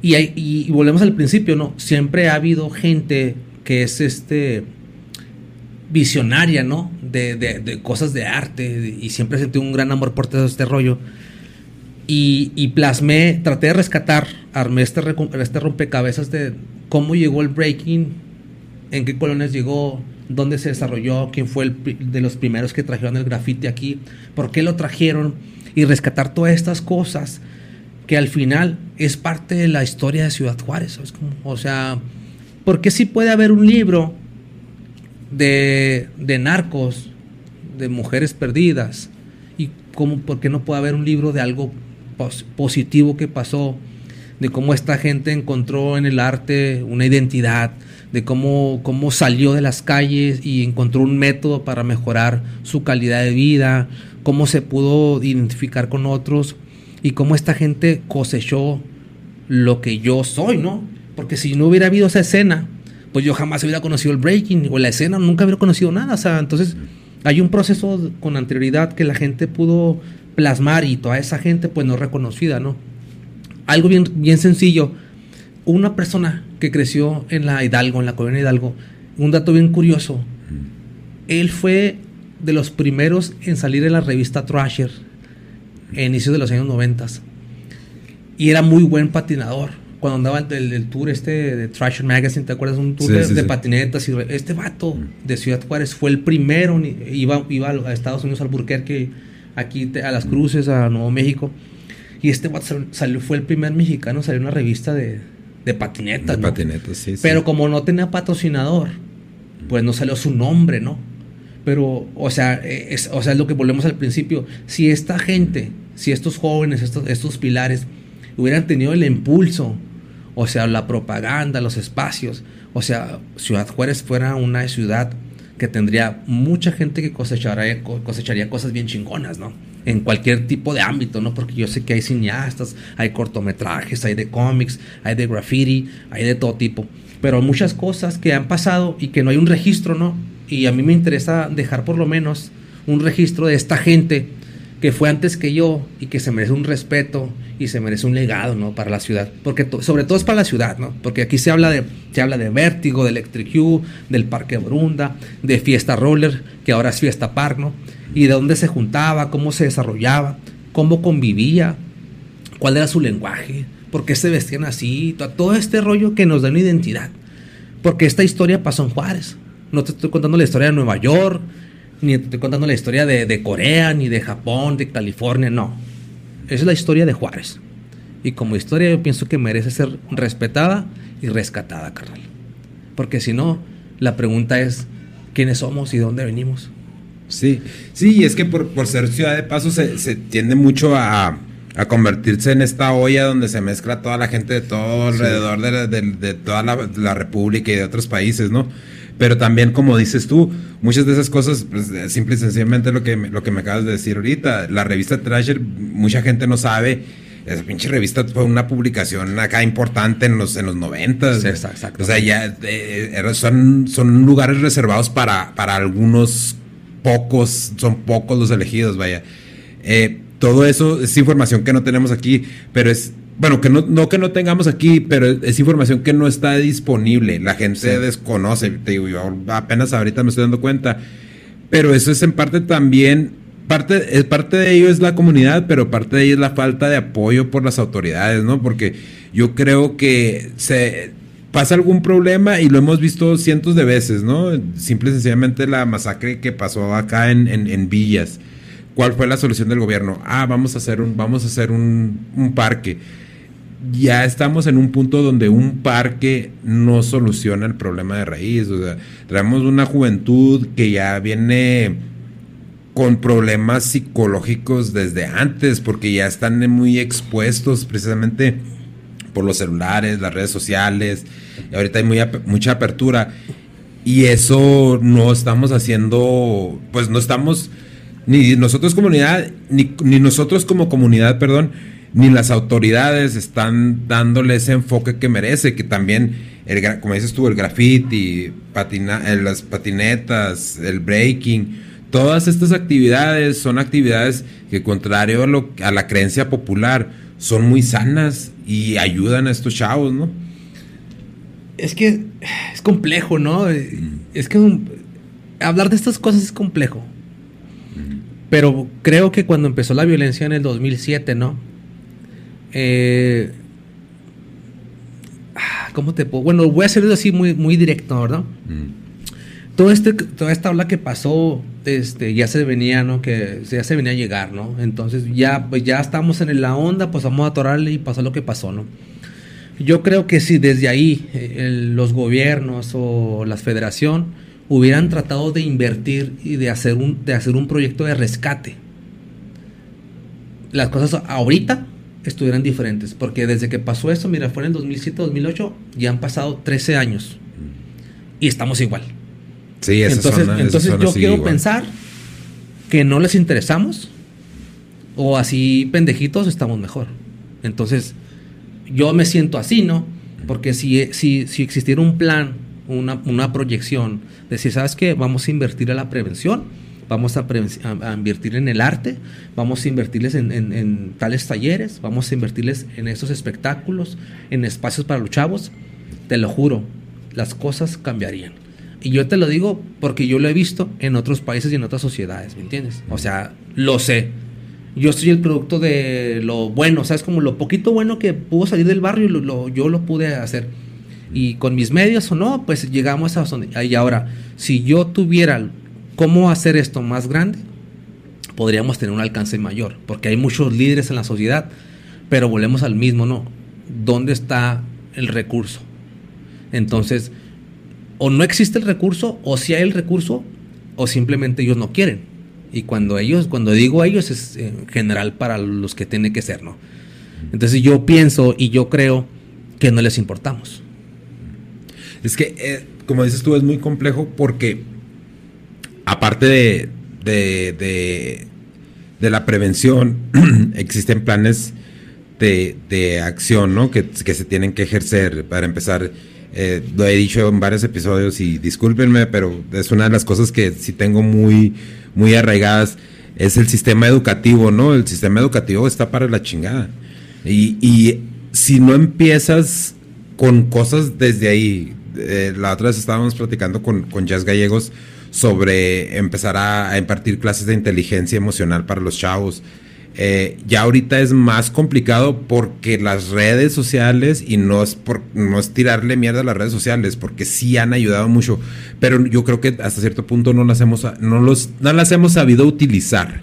Y, hay, y, volvemos al principio, ¿no? Siempre ha habido gente que es este visionaria, ¿no? De, de, cosas de arte y siempre sentí un gran amor por todo este rollo. Y, y, plasmé, traté de rescatar, armé este, este rompecabezas de cómo llegó el breaking, en qué colonias llegó, dónde se desarrolló, quién fue el de los primeros que trajeron el graffiti aquí, por qué lo trajeron y rescatar todas estas cosas que al final es parte de la historia de Ciudad Juárez. o sea, ¿por qué sí puede haber un libro de, de narcos, de mujeres perdidas? ¿Y cómo, por qué no puede haber un libro de algo positivo que pasó? De cómo esta gente encontró en el arte una identidad, de cómo, cómo salió de las calles y encontró un método para mejorar su calidad de vida, cómo se pudo identificar con otros y cómo esta gente cosechó lo que yo soy, ¿no? Porque si no hubiera habido esa escena, pues yo jamás hubiera conocido el breaking o la escena, nunca hubiera conocido nada. O sea, entonces hay un proceso con anterioridad que la gente pudo plasmar y toda esa gente pues no reconocida, ¿no? Algo bien, bien sencillo. Una persona que creció en la Hidalgo, en la colonia Hidalgo, un dato bien curioso. Él fue de los primeros en salir en la revista Thrasher, a inicios de los años 90. Y era muy buen patinador. Cuando andaba el, el tour este de Thrasher Magazine, ¿te acuerdas? Un tour de, patinetas. Y este vato de Ciudad Juárez fue el primero. Iba, iba a Estados Unidos, al Burquerque, aquí a Las Cruces, a Nuevo México. Y este salió, fue el primer mexicano salió en una revista de, de patinetas. De patinetas, sí. Pero como no tenía patrocinador, pues no salió su nombre, ¿no? Pero, o sea, es, o sea, es lo que volvemos al principio. Si esta gente, si estos jóvenes, estos, estos pilares, hubieran tenido el impulso, o sea, la propaganda, los espacios, o sea, Ciudad Juárez fuera una ciudad que tendría mucha gente que cosecharía, cosecharía cosas bien chingonas, ¿no? En cualquier tipo de ámbito, ¿no? Porque yo sé que hay cineastas, hay cortometrajes, hay de cómics, hay de graffiti, hay de todo tipo. Pero muchas cosas que han pasado y que no hay un registro, ¿no? y a mí me interesa dejar por lo menos un registro de esta gente que fue antes que yo y que se merece un respeto y se merece un legado, ¿no? Para la ciudad, porque sobre todo es para la ciudad, ¿no? Porque aquí se habla de se habla de Vértigo, de Electric U, del Parque Brunda, de Fiesta Roller, que ahora es Fiesta Park, ¿no? Y de dónde se juntaba, cómo se desarrollaba, cómo convivía, cuál era su lenguaje, por qué se vestían así, todo este rollo que nos da una identidad. Porque esta historia pasó en Juárez. No te estoy contando la historia de Nueva York, ni te estoy contando la historia de, Corea, ni de Japón, de California, no. es la historia de Juárez. Y como historia yo pienso que merece ser respetada y rescatada, carnal. Porque si no, la pregunta es, ¿quiénes somos y dónde venimos? Sí, sí, y es que por, ser ciudad de paso se, tiende mucho a, convertirse en esta olla donde se mezcla toda la gente de todo alrededor de, toda la, la, República y de otros países, ¿no? Pero también, como dices tú, muchas de esas cosas, pues, simple y sencillamente lo que, lo que me acabas de decir ahorita. La revista Trasher, mucha gente no sabe. Esa pinche revista fue una publicación acá importante en los, en los 90. exacto. O sea, ya eh, son, son lugares reservados para, para algunos pocos, son pocos los elegidos, vaya. Eh, todo eso es información que no tenemos aquí, pero es bueno, que no, no que no tengamos aquí, pero es información que no está disponible. La gente desconoce. Te digo, yo apenas ahorita me estoy dando cuenta. Pero eso es en parte también, parte, es parte de ello es la comunidad, pero parte de ello es la falta de apoyo por las autoridades, ¿no? Porque yo creo que se pasa algún problema y lo hemos visto cientos de veces, ¿no? Simple y sencillamente la masacre que pasó acá en, en, en Villas ¿Cuál fue la solución del gobierno? Ah, vamos a hacer un, vamos a hacer un, un parque. Ya estamos en un punto donde un parque no soluciona el problema de raíz. O sea, traemos una juventud que ya viene con problemas psicológicos desde antes, porque ya están muy expuestos precisamente por los celulares, las redes sociales, y ahorita hay mucha apertura, y eso no estamos haciendo, pues no estamos, ni nosotros comunidad, ni, nosotros como comunidad, perdón, ni las autoridades están dándole ese enfoque que merece, que también, como dices tú, el graffiti, patina, eh, las patinetas, el breaking, Todas estas actividades son actividades que, contrario a, lo, a la creencia popular, son muy sanas y ayudan a estos chavos, ¿no? Es que es complejo, ¿no? Mm. Es que hablar de estas cosas es complejo. Mm. Pero creo que cuando empezó la violencia en el 2007, ¿no? Eh, ah, ¿Cómo te puedo? Bueno, voy a hacerlo así muy, muy directo, ¿verdad? Mm todo este, toda esta ola que pasó, este, ya se venía, ¿no? Que ya se venía a llegar, ¿no? Entonces ya, pues ya estamos en la onda, pues vamos a atorarle y pasó lo que pasó, ¿no? Yo creo que si desde ahí eh, los gobiernos o la federación hubieran tratado de invertir y de hacer un, de hacer un proyecto de rescate, las cosas ahorita estuvieran diferentes. Porque desde que pasó eso, mira, fue en el 2007-2008, ya han pasado 13 años. Y estamos igual entonces, entonces yo quiero pensar que no les interesamos o así pendejitos estamos mejor. Entonces, yo me siento así, ¿no? Porque si, si, si existiera un plan, una, proyección, decir, ¿sabes qué? Vamos a invertir en la prevención, vamos a, invertir en el arte, vamos a invertirles en, en, tales talleres, vamos a invertirles en esos espectáculos, en espacios para los chavos, te lo juro, las cosas cambiarían. Y yo te lo digo porque yo lo he visto en otros países y en otras sociedades, ¿me entiendes? O sea, lo sé. Yo soy el producto de lo bueno, ¿sabes? Como lo poquito bueno que pudo salir del barrio, lo, yo lo pude hacer. Y con mis medios o no, pues llegamos a donde... Y ahora, si yo tuviera cómo hacer esto más grande, podríamos tener un alcance mayor, porque hay muchos líderes en la sociedad, pero volvemos al mismo, ¿no? ¿Dónde está el recurso? Entonces, o no existe el recurso, o si hay el recurso, o simplemente ellos no quieren. Y cuando ellos, cuando digo ellos, es en general para los que tiene que ser, ¿no? Entonces yo pienso y yo creo que no les importamos. Es que, eh, como dices tú, es muy complejo porque, aparte de, de, de, la prevención, existen planes de, de acción, ¿no? Que, que se tienen que ejercer para empezar eh, lo he dicho en varios episodios y discúlpenme, pero es una de las cosas que sí tengo muy, muy arraigadas. Es el sistema educativo, ¿no? El sistema educativo está para la chingada. Y, si no empiezas con cosas desde ahí, eh, la otra vez estábamos platicando con, con Jazz Gallegos sobre empezar a impartir clases de inteligencia emocional para los chavos. Eh, ya ahorita es más complicado porque las redes sociales, y no es, por, no es tirarle mierda a las redes sociales, porque sí han ayudado mucho, pero yo creo que hasta cierto punto no las hemos, no los, no las hemos sabido utilizar.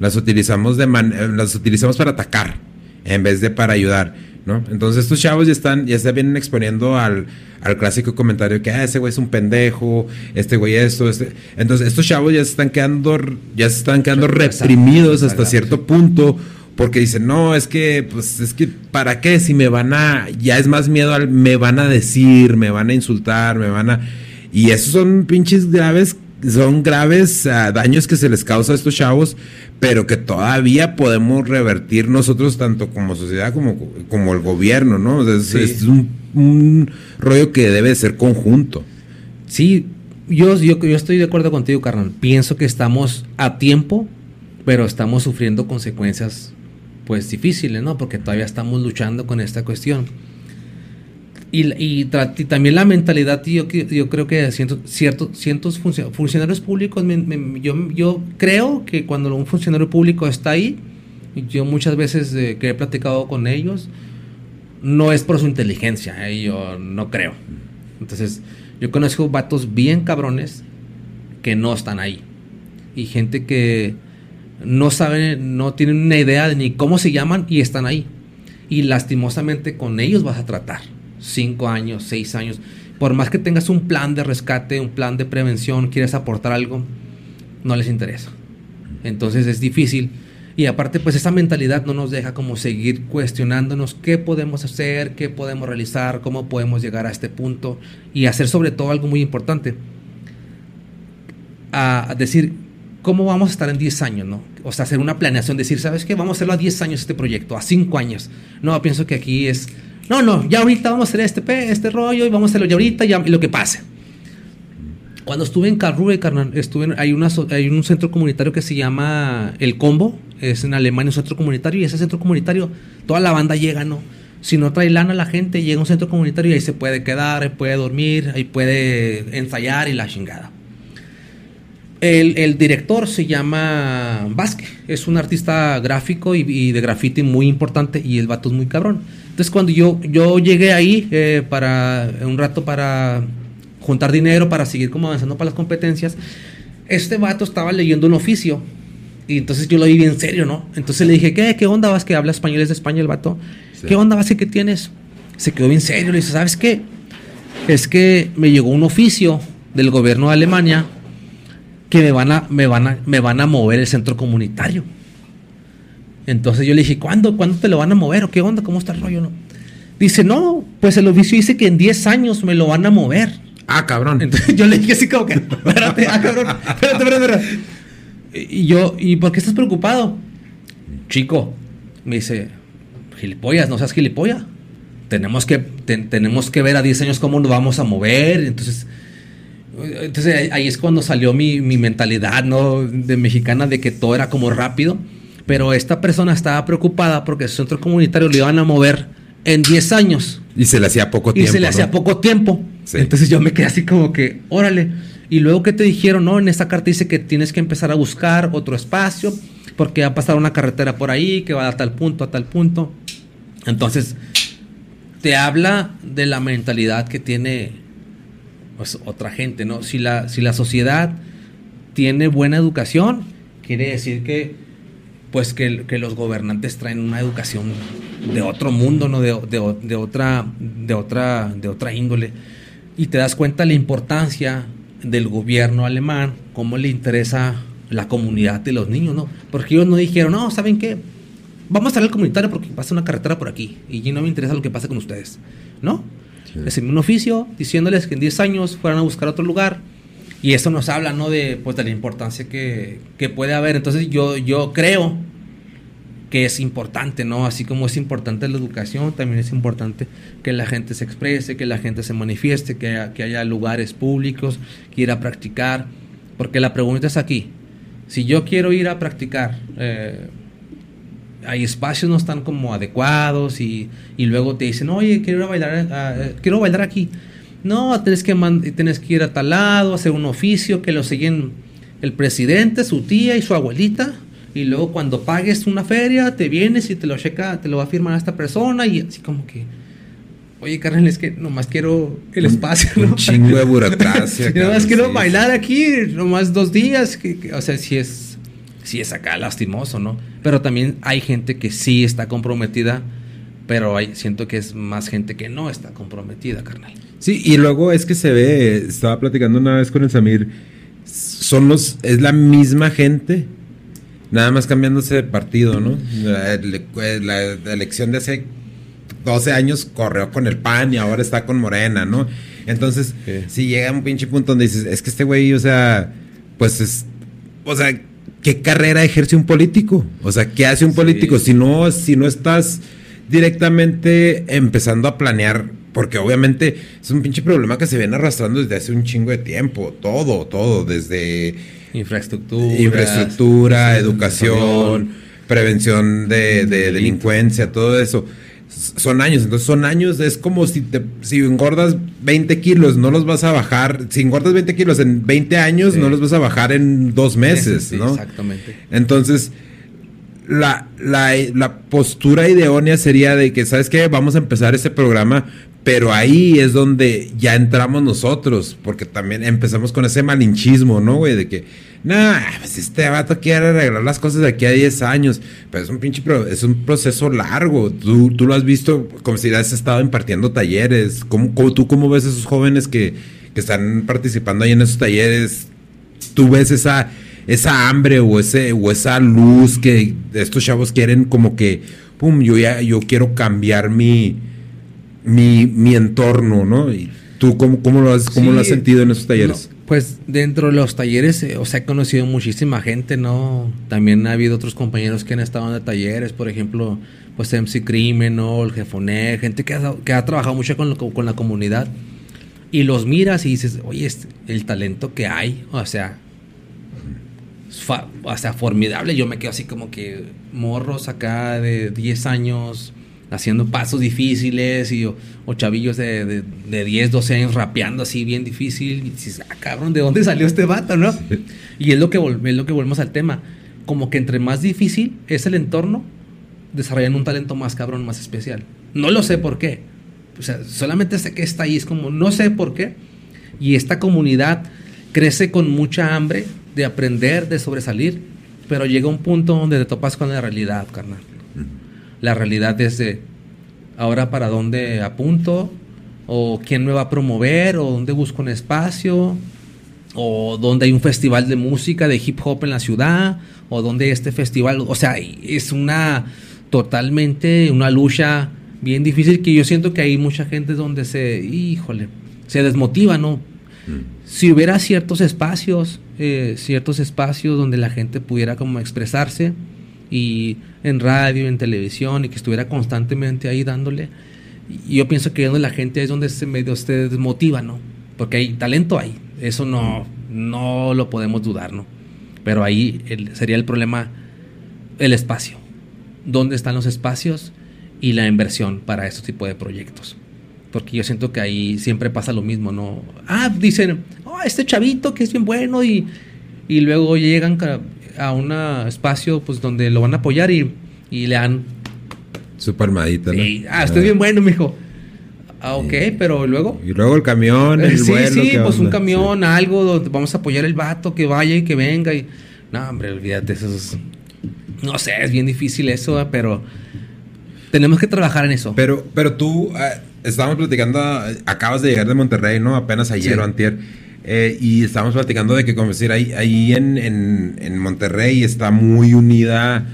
Las utilizamos, de las utilizamos para atacar en vez de para ayudar. ¿No? Entonces estos chavos ya están, ya se vienen exponiendo al, al clásico comentario que ah, ese güey es un pendejo, este güey esto, este. Entonces estos chavos ya se están quedando, ya se están quedando reprimidos hasta cierto punto. Porque dicen, no, es que, pues, es que, ¿para qué? Si me van a, ya es más miedo al, me van a decir, me van a insultar, me van a, y esos son pinches graves son graves ah, daños que se les causa a estos chavos, pero que todavía podemos revertir nosotros tanto como sociedad como, como el gobierno, ¿no? Es, un, rollo que debe ser conjunto. Sí, yo, yo, yo estoy de acuerdo contigo, carnal. Pienso que estamos a tiempo, pero estamos sufriendo consecuencias pues difíciles, ¿no? Porque todavía estamos luchando con esta cuestión. Y, también la mentalidad, yo, yo creo que ciertos, ciertos funcionarios públicos, yo, yo creo que cuando un funcionario público está ahí, yo muchas veces eh, que he platicado con ellos, no es por su inteligencia, eh, yo no creo. Entonces, yo conozco vatos bien cabrones que no están ahí. Y gente que no saben, no tienen una idea de ni cómo se llaman y están ahí. Y lastimosamente con ellos vas a tratar. Cinco años, seis años. Por más que tengas un plan de rescate, un plan de prevención, quieres aportar algo, no les interesa. Entonces es difícil. Y aparte, pues esa mentalidad no nos deja como seguir cuestionándonos qué podemos hacer, qué podemos realizar, cómo podemos llegar a este punto y hacer sobre todo algo muy importante. A decir, ¿cómo vamos a estar en 10 años, no? O sea, hacer una planeación, decir, ¿sabes qué? Vamos a hacerlo a 10 años este proyecto, a 5 años. No, pienso que aquí es, no, no, ya ahorita vamos a hacer este, este rollo y vamos a hacerlo ya ahorita y lo que pase. Cuando estuve en Carrube, carnal, estuve hay, una, hay un centro comunitario que se llama El Combo, es en Alemania un centro comunitario, y ese centro comunitario, toda la banda llega, ¿no? Si no trae lana la gente, llega a un centro comunitario y ahí se puede quedar, ahí puede dormir, ahí puede ensayar y la chingada. El, director se llama Vázquez, es un artista gráfico y, de graffiti muy importante y el vato es muy cabrón. Entonces cuando yo, yo llegué ahí eh, para un rato para juntar dinero para seguir como avanzando para las competencias. Este vato estaba leyendo un oficio y entonces yo lo vi bien serio, ¿no? Entonces le dije, ¿qué, qué onda vas que habla español? Es de España el vato. ¿Qué onda vas que tienes? Se quedó bien serio. Le dice, ¿sabes qué? Es que me llegó un oficio del gobierno de Alemania que me van a, me van a, me van a mover el centro comunitario. Entonces yo le dije, ¿cuándo? ¿Cuándo te lo van a mover? ¿O qué onda? ¿Cómo está el rollo? No? Dice, no, pues el oficio dice que en 10 años me lo van a mover. Ah, cabrón. Entonces yo le dije así como que, espérate, ah, cabrón, espérate, espérate, espérate. Y yo, ¿y por qué estás preocupado? Chico, me dice, gilipollas, no seas gilipollas. Tenemos que, tenemos que ver a 10 años cómo nos vamos a mover. Entonces, entonces ahí es cuando salió mi, mi mentalidad, ¿no? De mexicana, de que todo era como rápido. Pero esta persona estaba preocupada porque su centro comunitario lo iban a mover en 10 años. Y se le hacía poco tiempo. Y se le hacía poco tiempo. Entonces yo me quedé así como que, órale. Y luego que te dijeron, no, en esta carta dice que tienes que empezar a buscar otro espacio porque va a pasar una carretera por ahí que va a tal punto, a tal punto. Entonces, te habla de la mentalidad que tiene pues, otra gente, ¿no? Si la, si la sociedad tiene buena educación, quiere decir que pues que, que, los gobernantes traen una educación de otro mundo, ¿no? De, de, de, otra, de, otra, de otra índole. Y te das cuenta la importancia del gobierno alemán, cómo le interesa la comunidad de los niños, ¿no? Porque ellos no dijeron, no, ¿saben qué? Vamos a estar al comunitario porque pasa una carretera por aquí y no me interesa lo que pasa con ustedes, ¿no? Les envié un oficio diciéndoles que en 10 años fueran a buscar otro lugar y eso nos habla, ¿no? De, pues, de la importancia que, que puede haber. Entonces yo, yo creo que es importante, ¿no? Así como es importante la educación, también es importante que la gente se exprese, que la gente se manifieste, que, que haya lugares públicos, que ir a practicar. Porque la pregunta es aquí, si yo quiero ir a practicar, eh, hay espacios no están como adecuados y, y, luego te dicen, oye, quiero ir a bailar, quiero bailar aquí. No, tienes que, tienes que ir a tal lado, hacer un oficio que lo siguen el presidente, su tía y su abuelita. Y luego cuando pagues una feria, te vienes y te lo checa, te lo va a firmar esta persona y así como que... Oye, carnal, es que nomás quiero el espacio. Un, chingo de burocracia. nomás quiero bailar aquí, nomás dos días. Que, o sea, si es, si es acá lastimoso, ¿no? Pero también hay gente que sí está comprometida, pero hay, siento que es más gente que no está comprometida, carnal. Sí, y luego es que se ve, estaba platicando una vez con el Samir, son los, es la misma gente, nada más cambiándose de partido, ¿no? La, elección de hace 12 años corrió con el PAN y ahora está con Morena, ¿no? Entonces, si llega a un pinche punto donde dices, es que este güey, o sea, pues es, o sea, ¿qué carrera ejerce un político? O sea, ¿qué hace un político? Si no, si no estás directamente empezando a planear, porque obviamente es un pinche problema que se viene arrastrando desde hace un chingo de tiempo, todo, todo, desde infraestructura, infraestructura educación, prevención de, delincuencia, todo eso. Son años, entonces son años, es como si, te, si engordas 20 kilos, no los vas a bajar, si engordas 20 kilos en 20 años, no los vas a bajar en dos meses, ¿no? Exactamente. Entonces, la, la, postura idónea sería de que, ¿sabes qué? Vamos a empezar este programa, pero ahí es donde ya entramos nosotros, porque también empezamos con ese malinchismo, ¿no, güey? De que, nah, pues este vato quiere arreglar las cosas de aquí a 10 años, pero es un pinche, es un proceso largo. Tú, tú lo has visto como si has estado impartiendo talleres. ¿Cómo, tú cómo ves esos jóvenes que, que están participando ahí en esos talleres? ¿Tú ves esa, esa hambre o, ese, o esa luz que estos chavos quieren como que, pum, yo ya, yo quiero cambiar mi mi, mi entorno, ¿no? Y tú, ¿cómo, cómo lo, has, cómo lo has sentido en esos talleres? pues dentro de los talleres, eh, o sea, he conocido muchísima gente, ¿no? También ha habido otros compañeros que han estado en talleres, por ejemplo, pues MC Crimen, ¿no? El Jefoné, gente que ha, que ha trabajado mucho con, con la comunidad. Y los miras y dices, oye, este, el talento que hay, o sea, o sea, formidable. Yo me quedo así como que morros acá de 10 años, haciendo pasos difíciles y, o, chavillos de, de, 10, 12 años rapeando así bien difícil. Y dices, ah, cabrón, ¿de dónde salió este vato, no? Y es lo, que es lo que volvemos al tema. Como que entre más difícil es el entorno, desarrollan un talento más cabrón, más especial. No lo sé por qué. O sea, solamente sé que está ahí, es como, no sé por qué. Y esta comunidad crece con mucha hambre de aprender, de sobresalir, pero llega un punto donde te topas con la realidad, carnal. La realidad es de ahora para dónde apunto, o quién me va a promover, o dónde busco un espacio, o dónde hay un festival de música, de hip hop en la ciudad, o dónde este festival, o sea, es una totalmente una lucha bien difícil que yo siento que hay mucha gente donde se, híjole, se desmotiva, ¿no? Mm. Si hubiera ciertos espacios, eh, ciertos espacios donde la gente pudiera como expresarse y en radio, en televisión y que estuviera constantemente ahí dándole. Yo pienso que donde la gente es donde se medio se desmotiva, ¿no? Porque hay talento ahí, eso no, no lo podemos dudar, ¿no? Pero ahí sería el problema el espacio. ¿Dónde están los espacios y la inversión para este tipo de proyectos? Porque yo siento que ahí siempre pasa lo mismo, ¿no? Ah, dicen, este chavito que es bien bueno y, y luego llegan a un espacio pues donde lo van a apoyar y, y le dan... Su palmadita, ¿no? ah, estoy bien bueno, mijo. Ah, ok, pero luego. Y luego el camión, el Sí, sí, pues un camión, algo donde vamos a apoyar el vato, que vaya y que venga. Y... No, hombre, olvídate, eso es... No sé, es bien difícil eso, pero tenemos que trabajar en eso. Pero, pero tú, eh, estábamos platicando, acabas de llegar de Monterrey, ¿no? Apenas ayer o antier. Eh, y estábamos platicando de que, como decir, ahí, ahí en, en, Monterrey está muy unida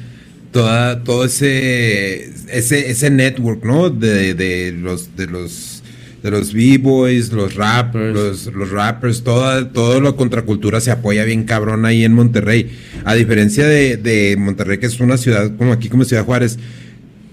toda, todo ese, ese, ese network, ¿no? De, de los, de los, de los b-boys, los rappers, los, los rappers, toda, todo la contracultura se apoya bien cabrón ahí en Monterrey. A diferencia de, de Monterrey, que es una ciudad como aquí, como Ciudad Juárez,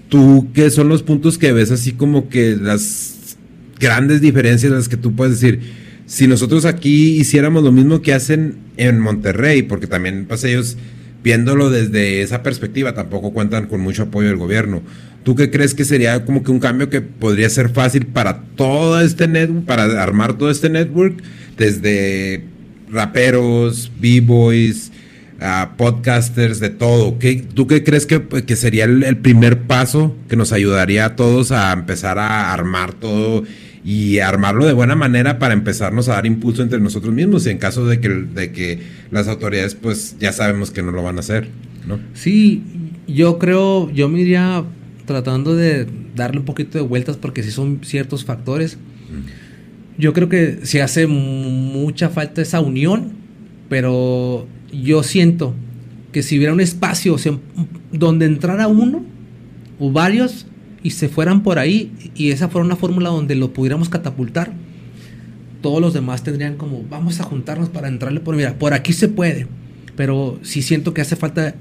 ¿tú qué son los puntos que ves así como que las grandes diferencias las que tú puedes decir? Si nosotros aquí hiciéramos lo mismo que hacen en Monterrey, porque también pues ellos viéndolo desde esa perspectiva tampoco cuentan con mucho apoyo del gobierno. ¿Tú qué crees que sería como que un cambio que podría ser fácil para todo este network, para armar todo este network, desde raperos, b-boys, podcasters, de todo? ¿Qué, ¿Tú qué crees que, que sería el, primer paso que nos ayudaría a todos a empezar a armar todo y armarlo de buena manera para empezarnos a dar impulso entre nosotros mismos y en caso de que, de que las autoridades pues ya sabemos que no lo van a hacer, ¿no? Sí, yo creo, yo me iría tratando de darle un poquito de vueltas porque si son ciertos factores. Mm. Yo creo que se hace mucha falta esa unión, pero yo siento que si hubiera un espacio donde entrara uno o varios, y se fueran por ahí y esa fuera una fórmula donde lo pudiéramos catapultar, todos los demás tendrían como, vamos a juntarnos para entrarle por, mira, por aquí se puede, pero sí siento que hace falta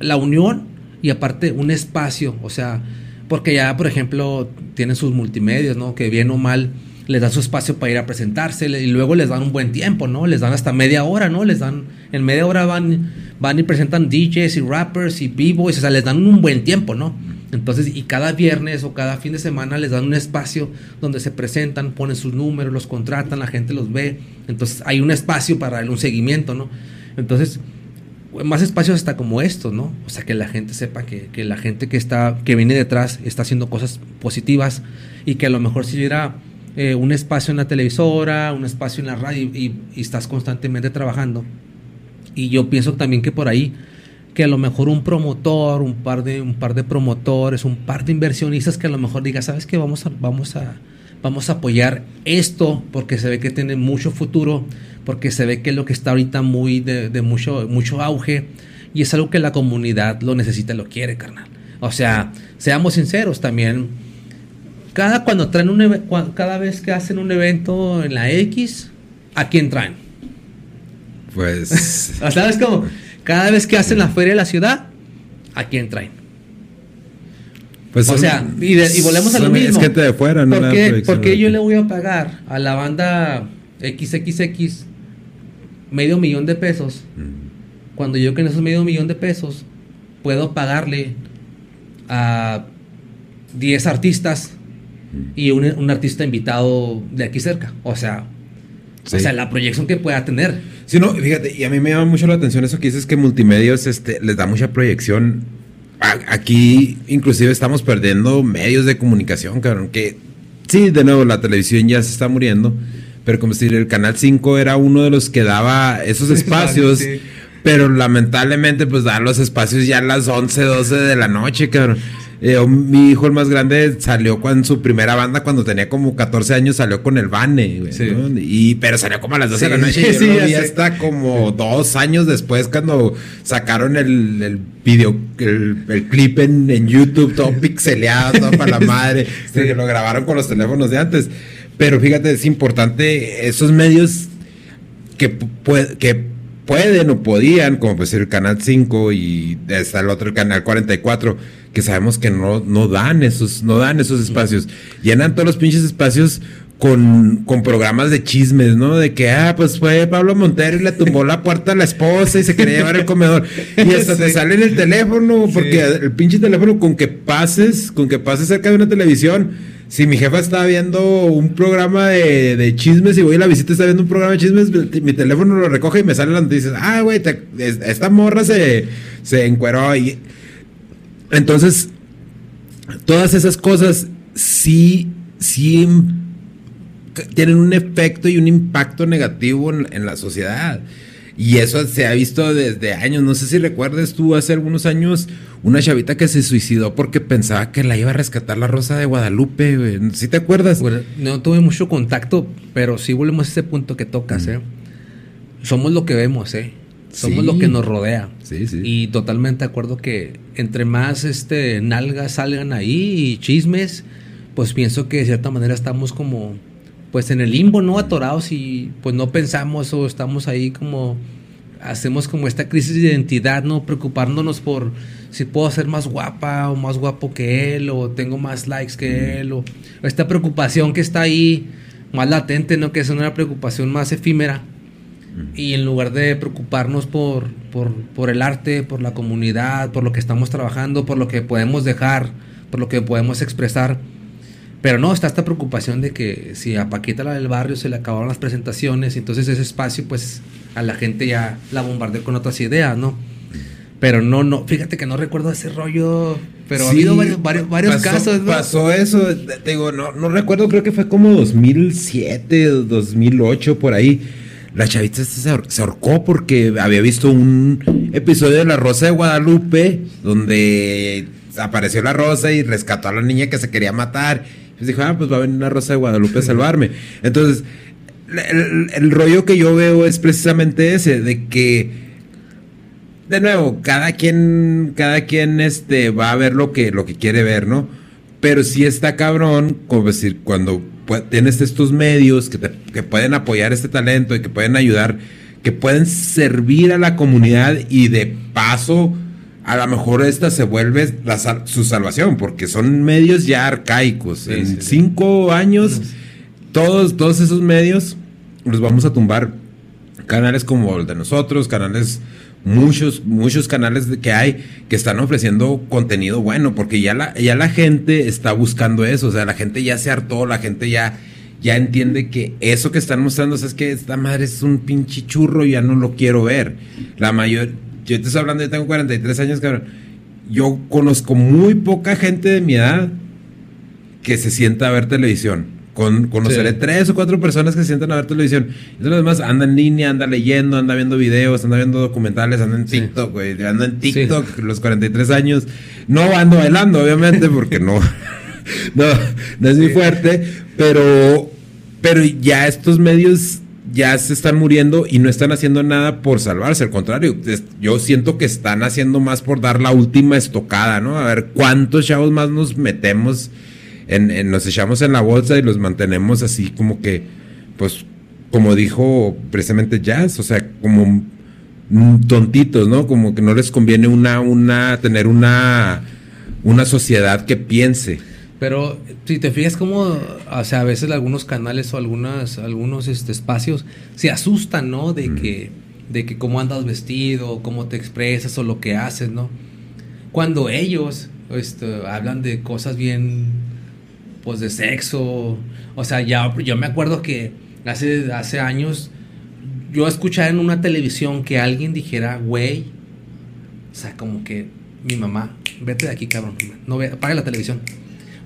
la unión y aparte un espacio, o sea, porque ya, por ejemplo, tienen sus multimedios, ¿no? Que bien o mal les dan su espacio para ir a presentarse y luego les dan un buen tiempo, ¿no? Les dan hasta media hora, ¿no? Les dan, en media hora van, van y presentan DJs y rappers y b-boys, o sea, les dan un buen tiempo, ¿no? Entonces, y cada viernes o cada fin de semana les dan un espacio donde se presentan, ponen sus números, los contratan, la gente los ve. Entonces, hay un espacio para un seguimiento, ¿no? Entonces, más espacios hasta como estos, ¿no? O sea, que la gente sepa que, que, la gente que está, que viene detrás está haciendo cosas positivas y que a lo mejor si hubiera eh, un espacio en la televisora, un espacio en la radio y, estás constantemente trabajando. Y yo pienso también que por ahí, que a lo mejor un promotor, un par de, un par de promotores, un par de inversionistas que a lo mejor diga, ¿sabes qué? Vamos a, vamos a, vamos a apoyar esto porque se ve que tiene mucho futuro, porque se ve que es lo que está ahorita muy de, de mucho, mucho auge y es algo que la comunidad lo necesita y lo quiere, carnal. O sea, seamos sinceros también. Cada cuando traen un cada vez que hacen un evento en la X, ¿a quién traen? Pues. ¿Sabes cómo? Cada vez que hacen la feria de la ciudad, ¿a quién traen? Pues o sea, y, de, y, volvemos a lo mismo. Es gente de fuera, ¿no? ¿Por qué, ¿por qué yo le voy a pagar a la banda XXX medio millón de pesos? Mm. Cuando yo con esos medio millón de pesos puedo pagarle a 10 artistas mm. y un, un, artista invitado de aquí cerca. O sea, sí. o sea, la proyección que pueda tener. Sí, no, fíjate, y a mí me llama mucho la atención eso que dices que multimedios este, les da mucha proyección aquí inclusive estamos perdiendo medios de comunicación, cabrón, que sí, de nuevo, la televisión ya se está muriendo, pero como decir, el Canal 5 era uno de los que daba esos espacios, sí. pero lamentablemente pues da los espacios ya a las 11, 12 de la noche, cabrón. Eh, mi hijo, el más grande, salió con su primera banda cuando tenía como 14 años, salió con el Bane, sí. ¿no? y, pero salió como a las 12 sí, de la noche. Sí, y lo vi hasta como dos años después cuando sacaron el, el video, el, el clip en, en, YouTube, todo pixeleado, todo para la madre, que lo grabaron con los teléfonos de antes. Pero fíjate, es importante esos medios que, que pueden o podían, como puede ser el Canal 5 y está el otro, el Canal 44, que sabemos que no, no dan esos, no dan esos espacios. Llenan todos los pinches espacios con, con programas de chismes, ¿no? De que, ah, pues fue Pablo Montero y le tumbó la puerta a la esposa y se quería llevar el comedor. Y hasta sí. te sale en el teléfono, porque sí. el pinche teléfono con que pases, con que pases cerca de una televisión. Si mi jefa está viendo un programa de, de, chismes y voy a la visita está viendo un programa de chismes, mi teléfono lo recoge y me salen las noticias. Ah, güey, esta morra se, se encueró y entonces, todas esas cosas sí, sí tienen un efecto y un impacto negativo en, en, la sociedad. Y eso se ha visto desde años. No sé si recuerdes tú hace algunos años una chavita que se suicidó porque pensaba que la iba a rescatar la Rosa de Guadalupe. Güey. ¿Sí te acuerdas? Bueno, no tuve mucho contacto, pero sí volvemos a ese punto que tocas. Mm. ¿eh? Somos lo que vemos, ¿eh? Somos sí. lo que nos rodea. Sí, sí. Y totalmente de acuerdo que entre más este nalgas salgan ahí y chismes, pues pienso que de cierta manera estamos como pues en el limbo, ¿no? Atorados y pues no pensamos o estamos ahí como hacemos como esta crisis de identidad, ¿no? Preocupándonos por si puedo ser más guapa o más guapo que él o tengo más likes que él o esta preocupación que está ahí más latente, ¿no? Que es una preocupación más efímera y en lugar de preocuparnos por, por, por, el arte, por la comunidad, por lo que estamos trabajando, por lo que podemos dejar, por lo que podemos expresar. Pero no, está esta preocupación de que si a Paquita la del barrio se le acabaron las presentaciones, entonces ese espacio pues a la gente ya la bombardeó con otras ideas, ¿no? Pero no, no, fíjate que no recuerdo ese rollo, pero sí, ha habido varios, varios, varios pasó, casos. ¿no? Pasó eso, te digo, no, no recuerdo, creo que fue como 2007, 2008, por ahí la chavita se, se, ahorcó porque había visto un episodio de La Rosa de Guadalupe donde apareció la rosa y rescató a la niña que se quería matar. Pues dijo, ah, pues va a venir la Rosa de Guadalupe a salvarme. Entonces, el, el rollo que yo veo es precisamente ese, de que, de nuevo, cada quien, cada quien este, va a ver lo que, lo que quiere ver, ¿no? Pero sí está cabrón, como decir, cuando tienes estos medios que, te, que, pueden apoyar este talento y que pueden ayudar, que pueden servir a la comunidad y de paso a lo mejor esta se vuelve la, su salvación, porque son medios ya arcaicos. Sí, en sí, cinco sí. años, todos, todos esos medios los vamos a tumbar. Canales como el de nosotros, canales muchos, muchos canales que hay que están ofreciendo contenido bueno, porque ya la, ya la gente está buscando eso, o sea, la gente ya se hartó, la gente ya, ya entiende que eso que están mostrando, o sea, es que esta madre es un pinche churro, ya no lo quiero ver. La mayor, yo te estoy hablando, yo tengo 43 años, cabrón. Yo conozco muy poca gente de mi edad que se sienta a ver televisión. Con, conoceré tres o cuatro personas que se sientan a ver televisión. Y los demás andan en línea, andan leyendo, andan viendo videos, andan viendo documentales, andan en TikTok, güey. Andan en TikTok los 43 años. No ando bailando, obviamente, porque no, no, no es muy fuerte. Pero, pero ya estos medios ya se están muriendo y no están haciendo nada por salvarse. Al contrario, yo siento que están haciendo más por dar la última estocada, ¿no? A ver cuántos chavos más nos metemos nos echamos en la bolsa y los mantenemos así como que, pues, como dijo precisamente Jazz, o sea, como tontitos, ¿no? Como que no les conviene una, una, tener una, una sociedad que piense. Pero si te fijas como, o sea, a veces algunos canales o algunas, algunos este, espacios se asustan, ¿no? De que, de que cómo andas vestido, cómo te expresas o lo que haces, ¿no? Cuando ellos este, hablan de cosas bien pues de sexo. O sea, ya yo me acuerdo que hace, hace años yo escuchaba en una televisión que alguien dijera, güey, o sea, como que mi mamá, vete de aquí, cabrón, no ve, apaga la televisión.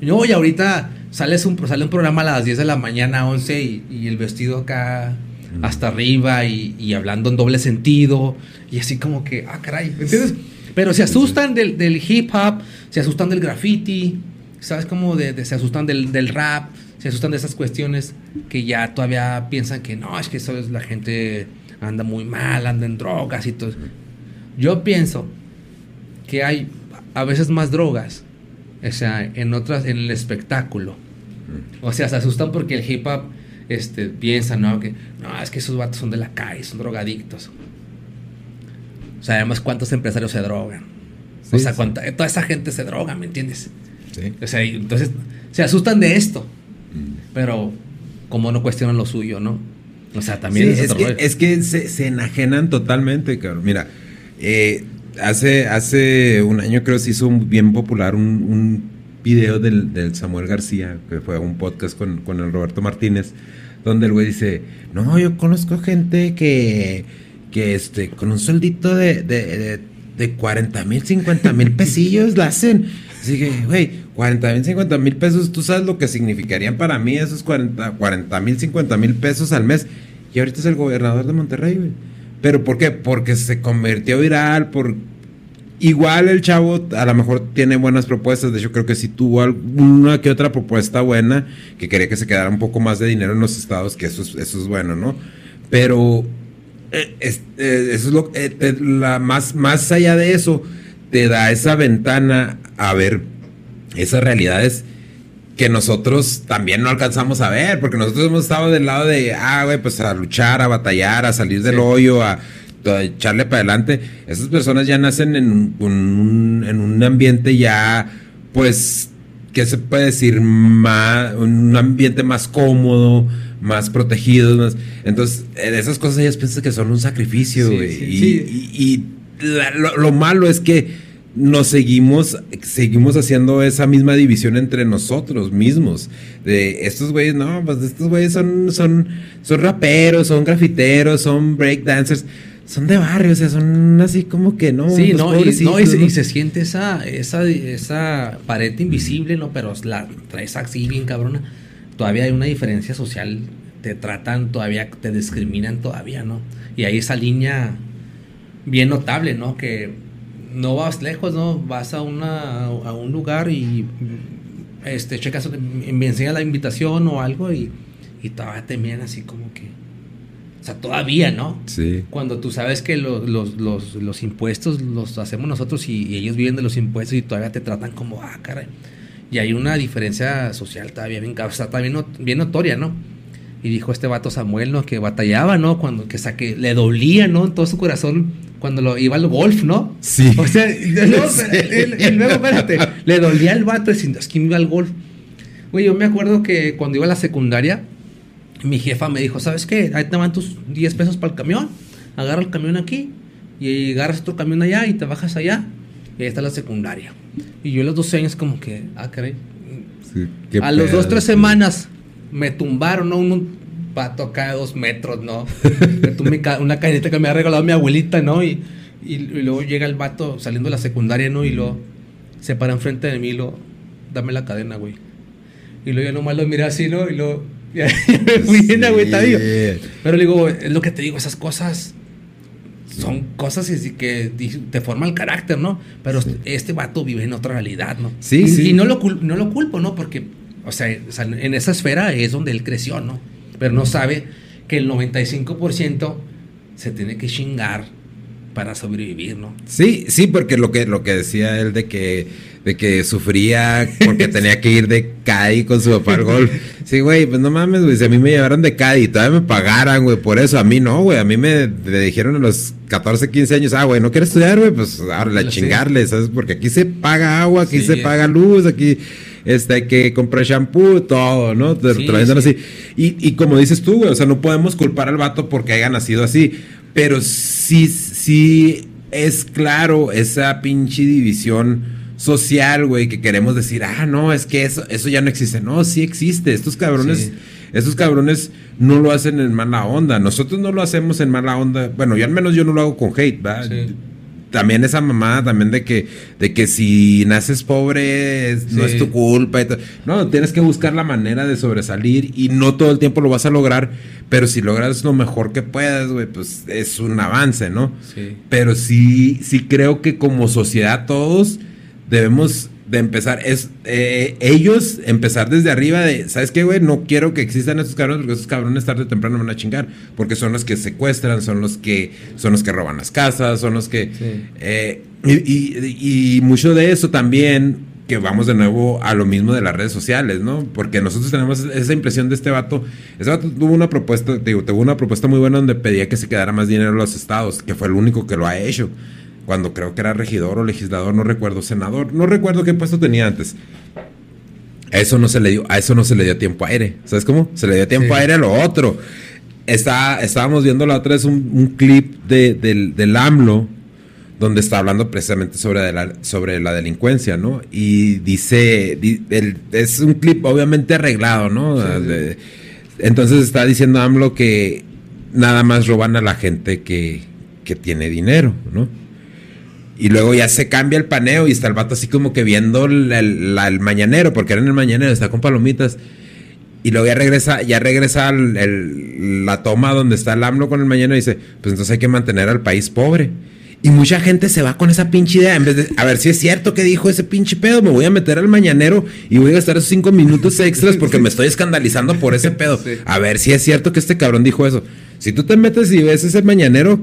No, y ahorita sales un, sale un programa a las 10 de la mañana, 11, y, el vestido acá hasta arriba y, y, hablando en doble sentido, y así como que, ah, caray, ¿entiendes? Pero se asustan del, del hip hop, se asustan del graffiti, ¿sabes cómo de, se asustan del, rap, se asustan de esas cuestiones que ya todavía piensan que no, es que eso es la gente anda muy mal, anda en drogas y todo. Yo pienso que hay a veces más drogas, o sea, en otras, en el espectáculo. O sea, se asustan porque el hip hop este, piensa, ¿no? Que no, es que esos vatos son de la calle, son drogadictos. O sea, además, ¿cuántos empresarios se drogan? o sea, toda esa gente se droga, ¿me entiendes? O sea, entonces se asustan de esto, mm. pero como no cuestionan lo suyo, ¿no? O sea, también es, que, es que se, enajenan totalmente, cabrón. Mira, eh, hace, hace un año creo que se hizo bien popular un, un video del, Samuel García, que fue un podcast con, el Roberto Martínez, donde el güey dice, no, yo conozco gente que, que este, con un sueldito de, de, de 40 mil, 50 mil pesillos la hacen. Así que, güey, 40 mil, 50 mil pesos, tú sabes lo que significarían para mí esos 40 mil, 50 mil pesos al mes. Y ahorita es el gobernador de Monterrey. ¿Pero por qué? Porque se convirtió viral, por... Igual el chavo a lo mejor tiene buenas propuestas, de hecho creo que sí tuvo alguna que otra propuesta buena, que quería que se quedara un poco más de dinero en los estados, que eso es, eso es bueno, ¿no? Pero eh, eh, eso es lo eh, la, más, más allá de eso, te da esa ventana a ver esas realidades que nosotros también no alcanzamos a ver, porque nosotros hemos estado del lado de, ah, güey, pues a luchar, a batallar, a salir del hoyo, a, echarle para adelante. Esas personas ya nacen en un, en un ambiente ya, pues, ¿qué se puede decir? Más, un ambiente más cómodo, más protegido. Más, entonces, esas cosas ellas piensan que son un sacrificio, güey. y, lo malo es que nos seguimos, seguimos haciendo esa misma división entre nosotros mismos. De estos güeyes, no, pues estos güeyes son, son, son raperos, son grafiteros, son breakdancers. Son de barrio, o sea, son así como que no. Sí, no, y, se siente esa, esa, esa pared invisible, ¿no? Pero la traes así bien cabrona. Todavía hay una diferencia social. Te tratan todavía, te discriminan todavía, ¿no? Y hay esa línea bien notable, ¿no? Que no vas lejos, ¿no? Vas a, una, a un lugar y este, checas, me enseña la invitación o algo y, y todavía te miran así como que... O sea, todavía, ¿no? Sí. Cuando tú sabes que los, los, los, los impuestos los hacemos nosotros y, ellos viven de los impuestos y todavía te tratan como, ah, caray. Y hay una diferencia social todavía bien, o sea, bien, bien notoria, ¿no? Y dijo este vato Samuel, ¿no? Que batallaba, ¿no? Cuando que saque, le dolía, ¿no? En todo su corazón cuando lo iba al golf, ¿no? Sí. O sea, no, luego, espérate, le dolía el vato diciendo, es que iba al golf. Güey, yo me acuerdo que cuando iba a la secundaria, mi jefa me dijo, ¿sabes qué? Ahí te van tus 10 pesos para el camión, agarra el camión aquí y agarras otro camión allá y te bajas allá. Y ahí está la secundaria. Y yo a los 12 años como que, ah, caray. Sí, a los dos, tres semanas me tumbaron, ¿no? Un, pato acá de dos metros, ¿no? una cadenita que me ha regalado mi abuelita, ¿no? Y, Y, y luego llega el vato saliendo de la secundaria, ¿no? Y luego se para enfrente de mí y lo, dame la cadena, güey. Y luego yo nomás lo miré así, ¿no? Y luego, ya, me fui bien agüetadillo. Pero le digo, es lo que te digo, esas cosas son cosas que te forman el carácter, ¿no? Pero este vato vive en otra realidad, ¿no? Sí, y, sí. y no lo, no lo culpo, ¿no? Porque, o sea, en esa esfera es donde él creció, ¿no? Pero no sabe que el 95% se tiene que chingar para sobrevivir, ¿no? Sí, sí, porque lo que, lo que decía él de que, de que sufría porque tenía que ir de Cádiz con su papá al golf. Sí, güey, pues no mames, güey, si a mí me llevaron de Cádiz y todavía me pagaran, güey, por eso, a mí no, güey, a mí me, me dijeron a los 14, 15 años, ah, güey, no quieres estudiar, güey, pues ahora la Sí. chingarle, ¿sabes? Porque aquí se paga agua, aquí Sí. se paga luz, aquí este, hay que comprar shampoo, todo, ¿no? Sí, así. Y, y como dices tú, güey, o sea, no podemos culpar al vato porque haya nacido así, pero sí, sí es claro esa pinche división social, güey, que queremos decir, ah, no, es que eso, eso ya no existe. No, sí existe. Estos cabrones, Sí. estos cabrones no lo hacen en mala onda. Nosotros no lo hacemos en mala onda. Bueno, yo al menos yo no lo hago con hate, ¿va? Sí. También esa mamada también de que, de que si naces pobre es- no es tu culpa. y No, tienes que buscar la manera de sobresalir y no todo el tiempo lo vas a lograr, pero si logras lo mejor que puedas, güey, pues es un avance, ¿no? Sí. Pero sí, sí creo que como sociedad todos debemos de empezar, es eh, ellos empezar desde arriba de, ¿sabes qué, güey? No quiero que existan estos cabrones porque esos cabrones tarde o temprano van a chingar, porque son los que secuestran, son los que son los que roban las casas, son los que... Sí. eh, y, y- y mucho de eso también, que vamos de nuevo a lo mismo de las redes sociales, ¿no? Porque nosotros tenemos esa impresión de este vato. Este vato tuvo una propuesta, digo, tuvo una propuesta muy buena donde pedía que se quedara más dinero en los estados, que fue el único que lo ha hecho. Cuando creo que era regidor o legislador, no recuerdo, senador, no recuerdo qué puesto tenía antes. A eso no se le dio, a eso no se le dio tiempo aire. ¿Sabes cómo? Se le dio tiempo Sí. aire a lo otro. Está, estábamos viendo la otra vez un, un clip de, del, del AMLO donde está hablando precisamente sobre la, sobre la delincuencia, ¿no? Y dice, di- el- es un clip obviamente arreglado, ¿no? Sí, sí. De- entonces está diciendo AMLO que nada más roban a la gente que, que tiene dinero, ¿no? Y luego ya se cambia el paneo y está el vato así como que viendo el, el- la- el mañanero, porque era en el mañanero, está con palomitas. Y luego ya regresa, ya regresa el- la toma donde está el AMLO con el mañanero y dice, pues entonces hay que mantener al país pobre. Y mucha gente se va con esa pinche idea. En vez de, a ver si es cierto que dijo ese pinche pedo, me voy a meter al mañanero y voy a gastar esos cinco minutos extras porque me estoy escandalizando por ese pedo. Sí. A ver si es cierto que este cabrón dijo eso. Si tú te metes y ves ese mañanero,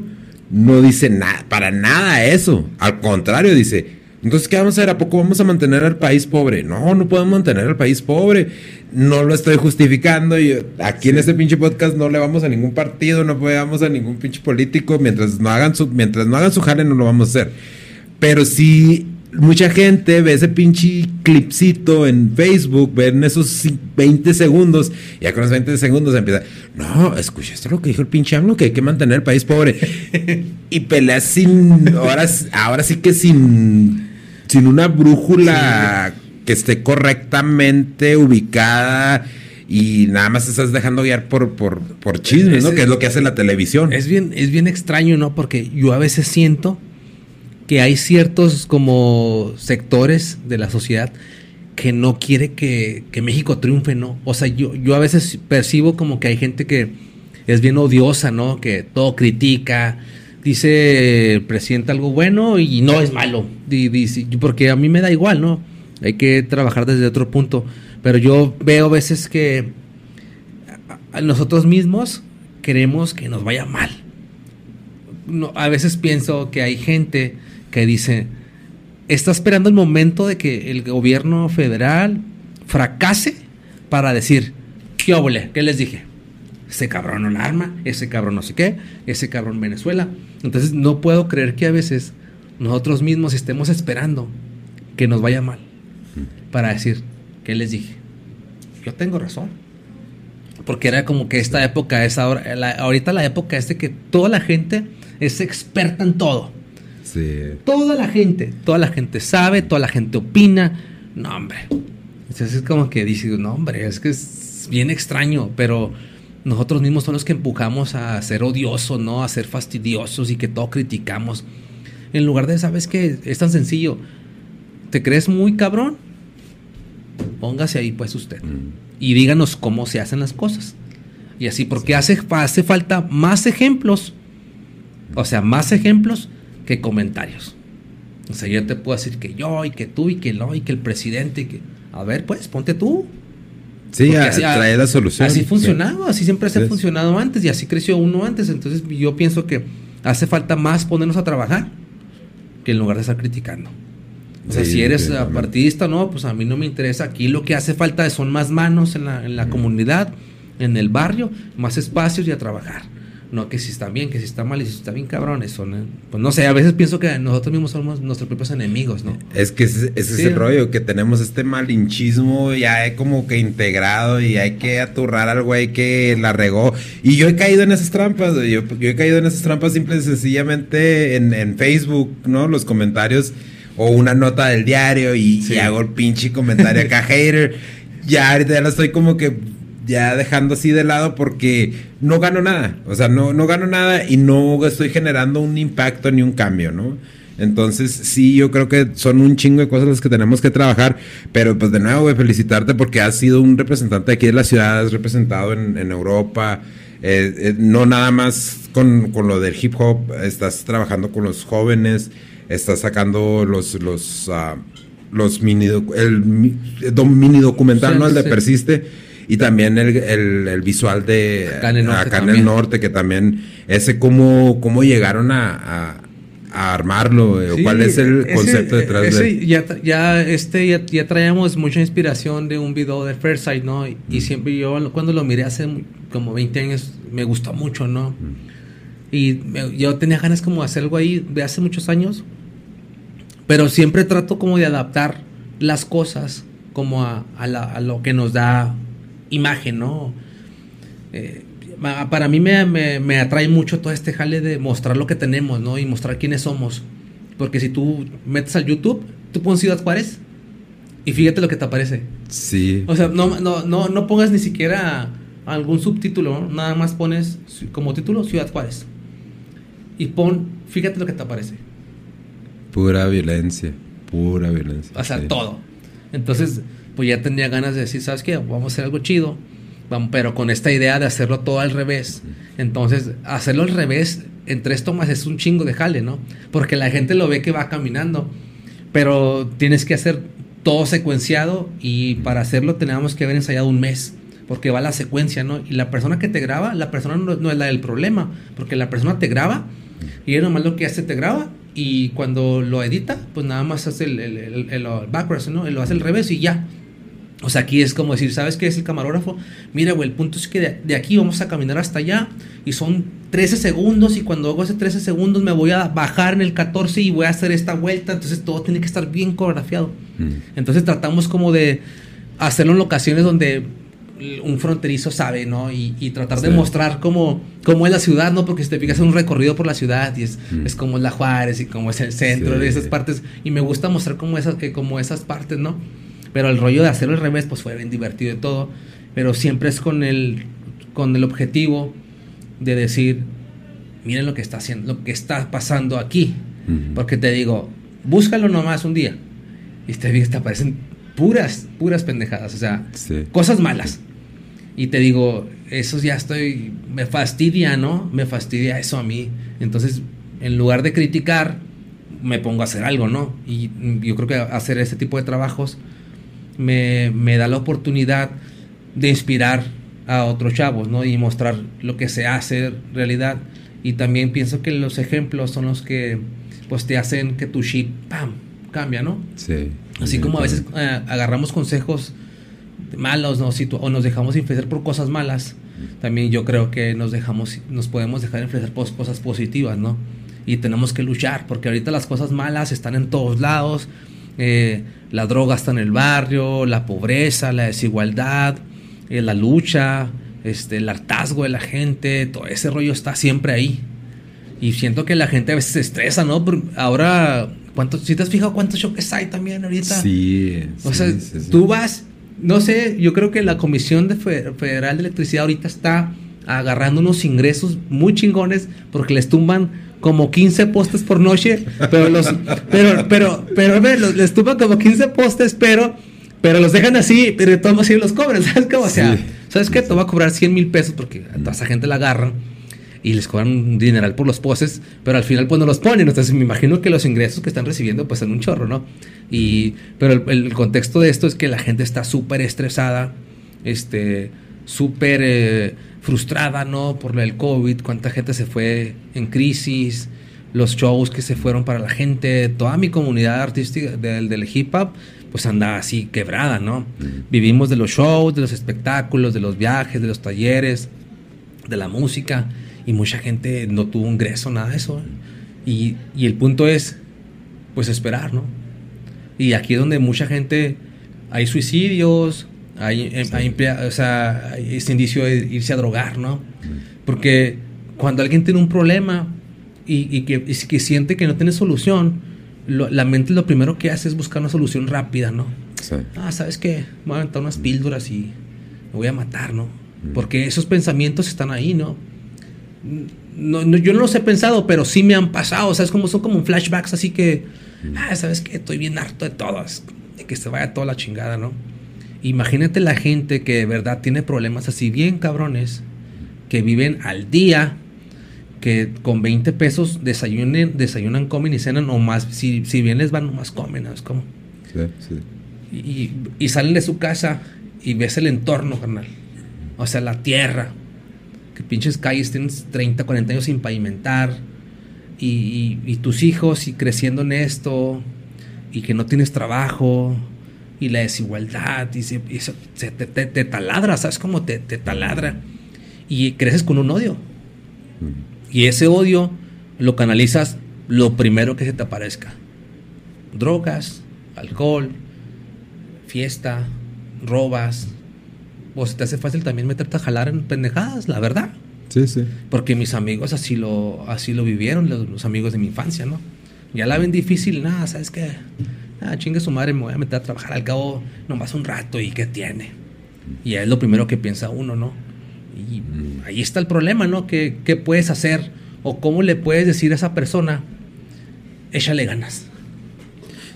no dice nada, para nada eso. Al contrario, dice, entonces, ¿qué vamos a hacer? ¿A poco vamos a mantener al país pobre? No, no podemos mantener al país pobre. No lo estoy justificando. Y aquí en este pinche podcast no le vamos a ningún partido, no le vamos a ningún pinche político. Mientras no hagan su, mientras no hagan su jale, no lo vamos a hacer. Pero sí, mucha gente ve ese pinche clipcito en Facebook, ven esos ci- 20 segundos, y ya con los 20 segundos empieza, no, escuchaste lo que dijo el pinche AMLO, que hay que mantener el país pobre. y peleas sin, ahora, ahora sí que sin, sin una brújula que esté correctamente ubicada. Y nada más te estás dejando guiar por, por, por chismes, ¿no? Que es lo que hace la televisión. Es bien, es bien extraño, ¿no? Porque yo a veces siento que hay ciertos como sectores de la sociedad que no quiere que, que México triunfe, ¿no? O sea, yo, yo a veces percibo como que hay gente que es bien odiosa, ¿no? Que todo critica, dice el presidente algo bueno y no es malo. Di- dice- porque a mí me da igual, ¿no? Hay que trabajar desde otro punto. Pero yo veo a veces que nosotros mismos queremos que nos vaya mal. No, a veces pienso que hay gente que dice, está esperando el momento de que el gobierno federal fracase para decir, ¿qué? ¿Qué les dije? Ese cabrón la arma, ese cabrón no sé qué, ese cabrón Venezuela. Entonces no puedo creer que a veces nosotros mismos estemos esperando que nos vaya mal para decir, ¿qué les dije? Yo tengo razón. Porque era como que esta época es ahora, la- ahorita la época es de que toda la gente es experta en todo. Sí. Toda la gente, toda la gente sabe, toda la gente opina. No, hombre. Entonces es como que dices, no, hombre, es que es bien extraño, pero nosotros mismos son los que empujamos a ser odiosos, ¿no? A ser fastidiosos y que todo criticamos. En lugar de, ¿sabes qué? Es tan sencillo. ¿Te crees muy cabrón? Póngase ahí pues usted. Mm. Y díganos cómo se hacen las cosas. Y así, porque hace, hace falta más ejemplos. O sea, más ejemplos que comentarios. O sea, yo te puedo decir que yo, y que tú, y que no, y que el presidente, y que... A ver, pues, ponte tú. Sí, a- así- trae la solución. Así funcionaba, así siempre se ha Sí. funcionado antes y así creció uno antes. Entonces yo pienso que hace falta más ponernos a trabajar que en lugar de estar criticando. O sea, Sí, si eres partidista, no, pues a mí no me interesa. Aquí lo que hace falta son más manos en la, en la comunidad, en el barrio, más espacios y a trabajar. No que si está bien, que si está mal y si está bien cabrón, eso, ¿no? Pues no sé, a veces pienso que nosotros mismos somos nuestros propios enemigos, ¿no? Es que ese, ese Sí. es el rollo, que tenemos este malinchismo ya como que integrado y hay que aturrar al güey que la regó. Y yo he caído en esas trampas, güey, yo, yo he caído en esas trampas simple y sencillamente en, en Facebook, ¿no? Los comentarios o una nota del diario y, Sí. y hago el pinche comentario acá, hater. Ya ahorita ya lo estoy como que ya dejando así de lado porque no gano nada. O sea, no, no gano nada y no estoy generando un impacto ni un cambio, ¿no? Entonces, sí, yo creo que son un chingo de cosas las que tenemos que trabajar. Pero, pues, de nuevo, güey, felicitarte porque has sido un representante aquí de la ciudad, has representado en, en Europa. eh, eh, no nada más con, con lo del hip hop, estás trabajando con los jóvenes, estás sacando los, los, ah, los mini, el do- mini documental, Sí, ¿no? El de sí. Persiste. Y también el, el- el visual de Acá en el norte acá en el también. norte, que también ese cómo, cómo llegaron a, a- a armarlo, Sí, cuál es el ese- concepto detrás ese de Ya, ya, este, ya, ya traíamos mucha inspiración de un video de Fairsight, ¿no? Y, y siempre yo cuando lo miré hace como 20 años me gustó mucho, ¿no? Y me- yo tenía ganas como de hacer algo ahí de hace muchos años, pero siempre trato como de adaptar las cosas como a, a la- a lo que nos da imagen, ¿no? Eh, para mí me, me- me atrae mucho todo este jale de mostrar lo que tenemos, ¿no? Y mostrar quiénes somos. Porque si tú metes al YouTube, tú pones Ciudad Juárez y fíjate lo que te aparece. Sí. O sea, no, no, no, no pongas ni siquiera algún subtítulo, ¿no? nada más pones como título Ciudad Juárez. Y pon, fíjate lo que te aparece. Pura violencia. Pura violencia. O sea, sí. todo. Entonces, pues ya tenía ganas de decir, ¿sabes qué? Vamos a hacer algo chido. Pero con esta idea de hacerlo todo al revés. Entonces, hacerlo al revés en tres tomas es un chingo de jale, ¿no? Porque la gente lo ve que va caminando. Pero tienes que hacer todo secuenciado y para hacerlo teníamos que haber ensayado un mes. Porque va la secuencia, ¿no? Y la persona que te graba, la persona no, no es la del problema. Porque la persona te graba y él nomás lo que hace te graba y cuando lo edita, pues nada más hace el, el, el- el backwards, ¿no? Lo hace al revés y ya. O sea, aquí es como decir, ¿sabes qué es el camarógrafo? Mira, güey, el punto es que de, de aquí vamos a caminar hasta allá y son 13 segundos y cuando hago ese 13 segundos me voy a bajar en el 14 y voy a hacer esta vuelta, entonces todo tiene que estar bien coreografiado. Mm. Entonces tratamos como de hacerlo en locaciones donde un fronterizo sabe, ¿no? Y, y tratar de mostrar cómo, cómo es la ciudad, ¿no? Porque si te fijas un recorrido por la ciudad y es, Mm. es como es la Juárez y como es el centro Sí. de esas partes. Y me gusta mostrar como esas, eh, como esas partes, ¿no? Pero el rollo de hacerlo al revés, pues fue bien divertido y todo. Pero siempre es con el, con el objetivo de decir, miren lo que está haciendo, lo que está pasando aquí. Porque te digo, búscalo nomás un día. Y te, fijas, te aparecen puras, puras pendejadas. O sea, Sí. cosas malas. Y te digo, eso ya estoy, me fastidia, ¿no? Me fastidia eso a mí. Entonces, en lugar de criticar, me pongo a hacer algo, ¿no? Y yo creo que hacer este tipo de trabajos me, me da la oportunidad de inspirar a otros chavos, ¿no? Y mostrar lo que se hace realidad. Y también pienso que los ejemplos son los que, pues, te hacen que tu shit, ¡pam!, cambia, ¿no? Sí. Así como a veces eh, agarramos consejos malos ¿no? O nos dejamos influenciar por cosas malas, también yo creo que nos dejamos, nos podemos dejar influenciar por cosas positivas, ¿no? Y tenemos que luchar, porque ahorita las cosas malas están en todos lados. Eh, la droga está en el barrio, la pobreza, la desigualdad, eh, la lucha, este, el hartazgo de la gente, todo ese rollo está siempre ahí. Y siento que la gente a veces se estresa, ¿no? Por- ahora, ¿cuántos, si te has fijado cuántos choques hay también ahorita? Sí. O sí, sea, sí, sí. tú vas, no sé, yo creo que la Comisión de Fe- Federal de Electricidad ahorita está agarrando unos ingresos muy chingones porque les tumban como 15 postes por noche, pero los pero pero pero, les tumban como 15 postes, pero pero los dejan así, pero todos así los cobran, ¿sabes cómo? O sea, ¿sabes qué? Te va a cobrar 100 mil pesos porque a toda esa gente la agarran y les cobran un dineral por los postes, pero al final pues no los ponen. Entonces me imagino que los ingresos que están recibiendo pues son un chorro, ¿no? Y, pero el, contexto de esto es que la gente está súper estresada, este, súper eh, frustrada, ¿no? Por el COVID, cuánta gente se fue en crisis, los shows que se fueron para la gente, toda mi comunidad artística del, del hip hop pues anda así quebrada, ¿no? Vivimos de los shows, de los espectáculos, de los viajes, de los talleres, de la música, y mucha gente no tuvo ingreso, nada de eso. Y, el punto es, pues esperar, ¿no? Y aquí es donde mucha gente, hay suicidios, hay, hay, o sea, hay ese indicio de irse a drogar, ¿no? Porque cuando alguien tiene un problema y, que, y que siente que no tiene solución, la mente lo primero que hace es buscar una solución rápida, ¿no? Sí. Ah, ¿sabes qué? Voy a aventar unas píldoras y me voy a matar, ¿no? Mm. Porque esos pensamientos están ahí, ¿no? No, Yo no los he pensado, pero sí me han pasado, ¿sabes? Como son como flashbacks, así que, mm. ah, ¿sabes qué? Estoy bien harto de todas, de que se vaya toda la chingada, ¿no? Imagínate la gente que de verdad tiene problemas así bien cabrones, que viven al día, que con 20 pesos desayunen, desayunan, comen y cenan o más. Si, si bien les van, nomás comen, ¿sabes cómo? Sí, sí. Y, y, salen de su casa y ves el entorno, carnal. O sea, la tierra. Que pinches calles tienes 30, 40 años sin pavimentar. Y, y, tus hijos y creciendo en esto. Y que no tienes trabajo. Y la desigualdad. Y, se, eso te, te, taladra, ¿sabes cómo? Te, te taladra. Y creces con un odio. Y ese odio lo canalizas lo primero que se te aparezca. Drogas, alcohol, fiesta, robas. O se te hace fácil también meterte a jalar en pendejadas, la verdad. Sí, sí. Porque mis amigos así lo, así lo vivieron, los, amigos de mi infancia, ¿no? Ya la ven difícil, nada, ¿sabes qué? Ah, chingue su madre, me voy a meter a trabajar al cabo nomás un rato y ¿qué tiene? Y es lo primero que piensa uno, ¿no? Y ahí está el problema, ¿no? ¿Qué, ¿Qué, puedes hacer? ¿O cómo le puedes decir a esa persona, échale ganas?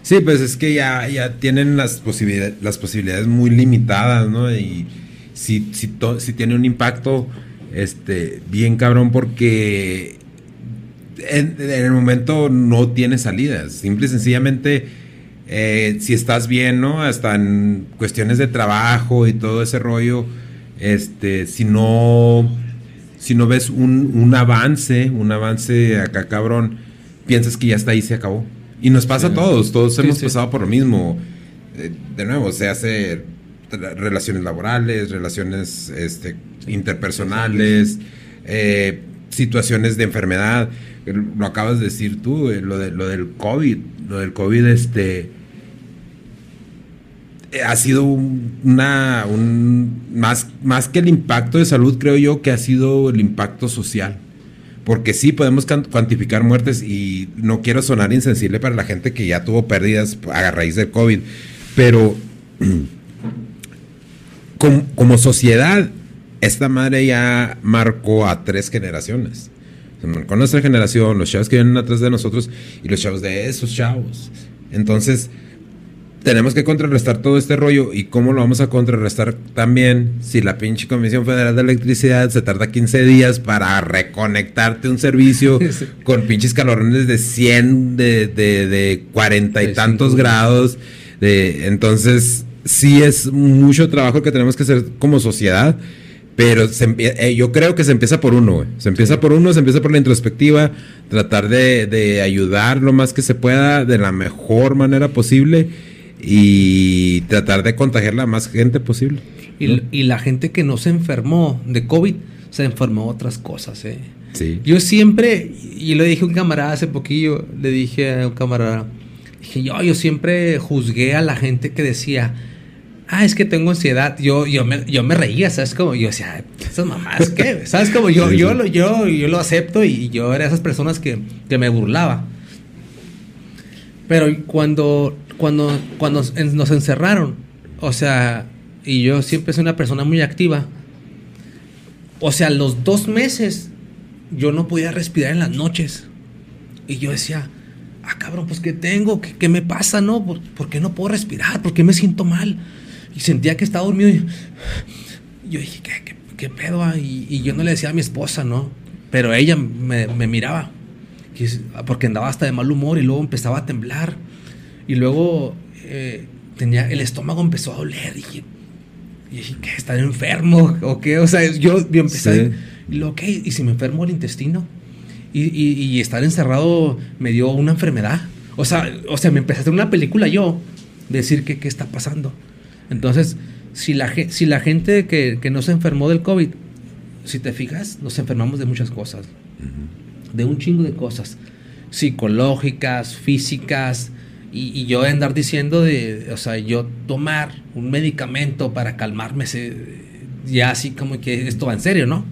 Sí, pues es que ya, ya tienen las, posibilidades, las posibilidades muy limitadas, ¿no? Y si, si, si tiene un impacto este, bien cabrón porque en, el momento no tiene salidas. Simple y sencillamente, eh, si estás bien, ¿no? Hasta en cuestiones de trabajo y todo ese rollo este, si no, si no ves un, avance, un avance acá cabrón, piensas que ya está ahí, se acabó. Y nos pasa a todos, todos hemos pasado por lo mismo. Eh, de nuevo, se hace relaciones laborales, relaciones este, interpersonales, eh, situaciones de enfermedad. Lo acabas de decir tú, eh, lo, de, lo del COVID. Lo del COVID, este ha sido una, un, más, más que el impacto de salud, creo yo que ha sido el impacto social. Porque sí podemos cuantificar muertes y no quiero sonar insensible para la gente que ya tuvo pérdidas a raíz del COVID, pero como, como sociedad, esta madre ya marcó a tres generaciones. Con nuestra generación, los chavos que vienen atrás de nosotros y los chavos de esos chavos. Entonces, tenemos que contrarrestar todo este rollo. ¿Y cómo lo vamos a contrarrestar también si la pinche Comisión Federal de Electricidad se tarda 15 días para reconectarte un servicio con pinches calorones de 100, de, de, de 40 y tantos grados? De, entonces, sí es mucho trabajo que tenemos que hacer como sociedad. Pero eh, yo creo que se empieza por uno, Se empieza por uno, se empieza por la introspectiva, tratar de, de ayudar lo más que se pueda de la mejor manera posible y tratar de contagiar la más gente posible. Y, la gente que no se enfermó de COVID se enfermó otras cosas, ¿eh? Sí. Yo siempre, y lo dije a un camarada hace poquillo, le dije a un camarada, dije yo, yo siempre juzgué a la gente que decía, ah, es que tengo ansiedad. Yo, yo, me, yo me reía, ¿sabes? Como yo decía, esas mamás, ¿qué? ¿Sabes? Como yo, yo, Lo, yo, yo lo acepto y yo era esas personas que, que me burlaba. Pero cuando cuando, cuando nos encerraron, o sea, y yo siempre soy una persona muy activa, O sea, los dos meses yo no podía respirar en las noches. Y yo decía, ah, cabrón, pues ¿qué tengo? ¿Qué, qué me pasa, no? ¿Por, por qué no puedo respirar? ¿Por qué me siento mal? Y sentía que estaba dormido. Y yo dije, ¿qué, qué, qué pedo? ah?" Y, y yo no le decía a mi esposa, ¿no? Pero ella me, me miraba. Porque andaba hasta de mal humor y luego empezaba a temblar. Y luego eh, tenía, el estómago empezó a doler. Dije, y dije, ¿qué? ¿Estar enfermo? ¿O qué? O sea, yo, yo empecé Sí. a... Y luego, ¿qué? ¿Y si me enfermo el intestino? Y, y- y estar encerrado me dio una enfermedad. O sea, o sea, me empecé a hacer una película yo, de decir que qué está pasando. Entonces, si la, si la gente que, que no se enfermó del COVID, si te fijas, nos enfermamos de muchas cosas. De un chingo de cosas. Psicológicas, físicas. Y, y yo andar diciendo de, o sea, yo tomar un medicamento para calmarme, se- ya así como que esto va en serio, ¿no?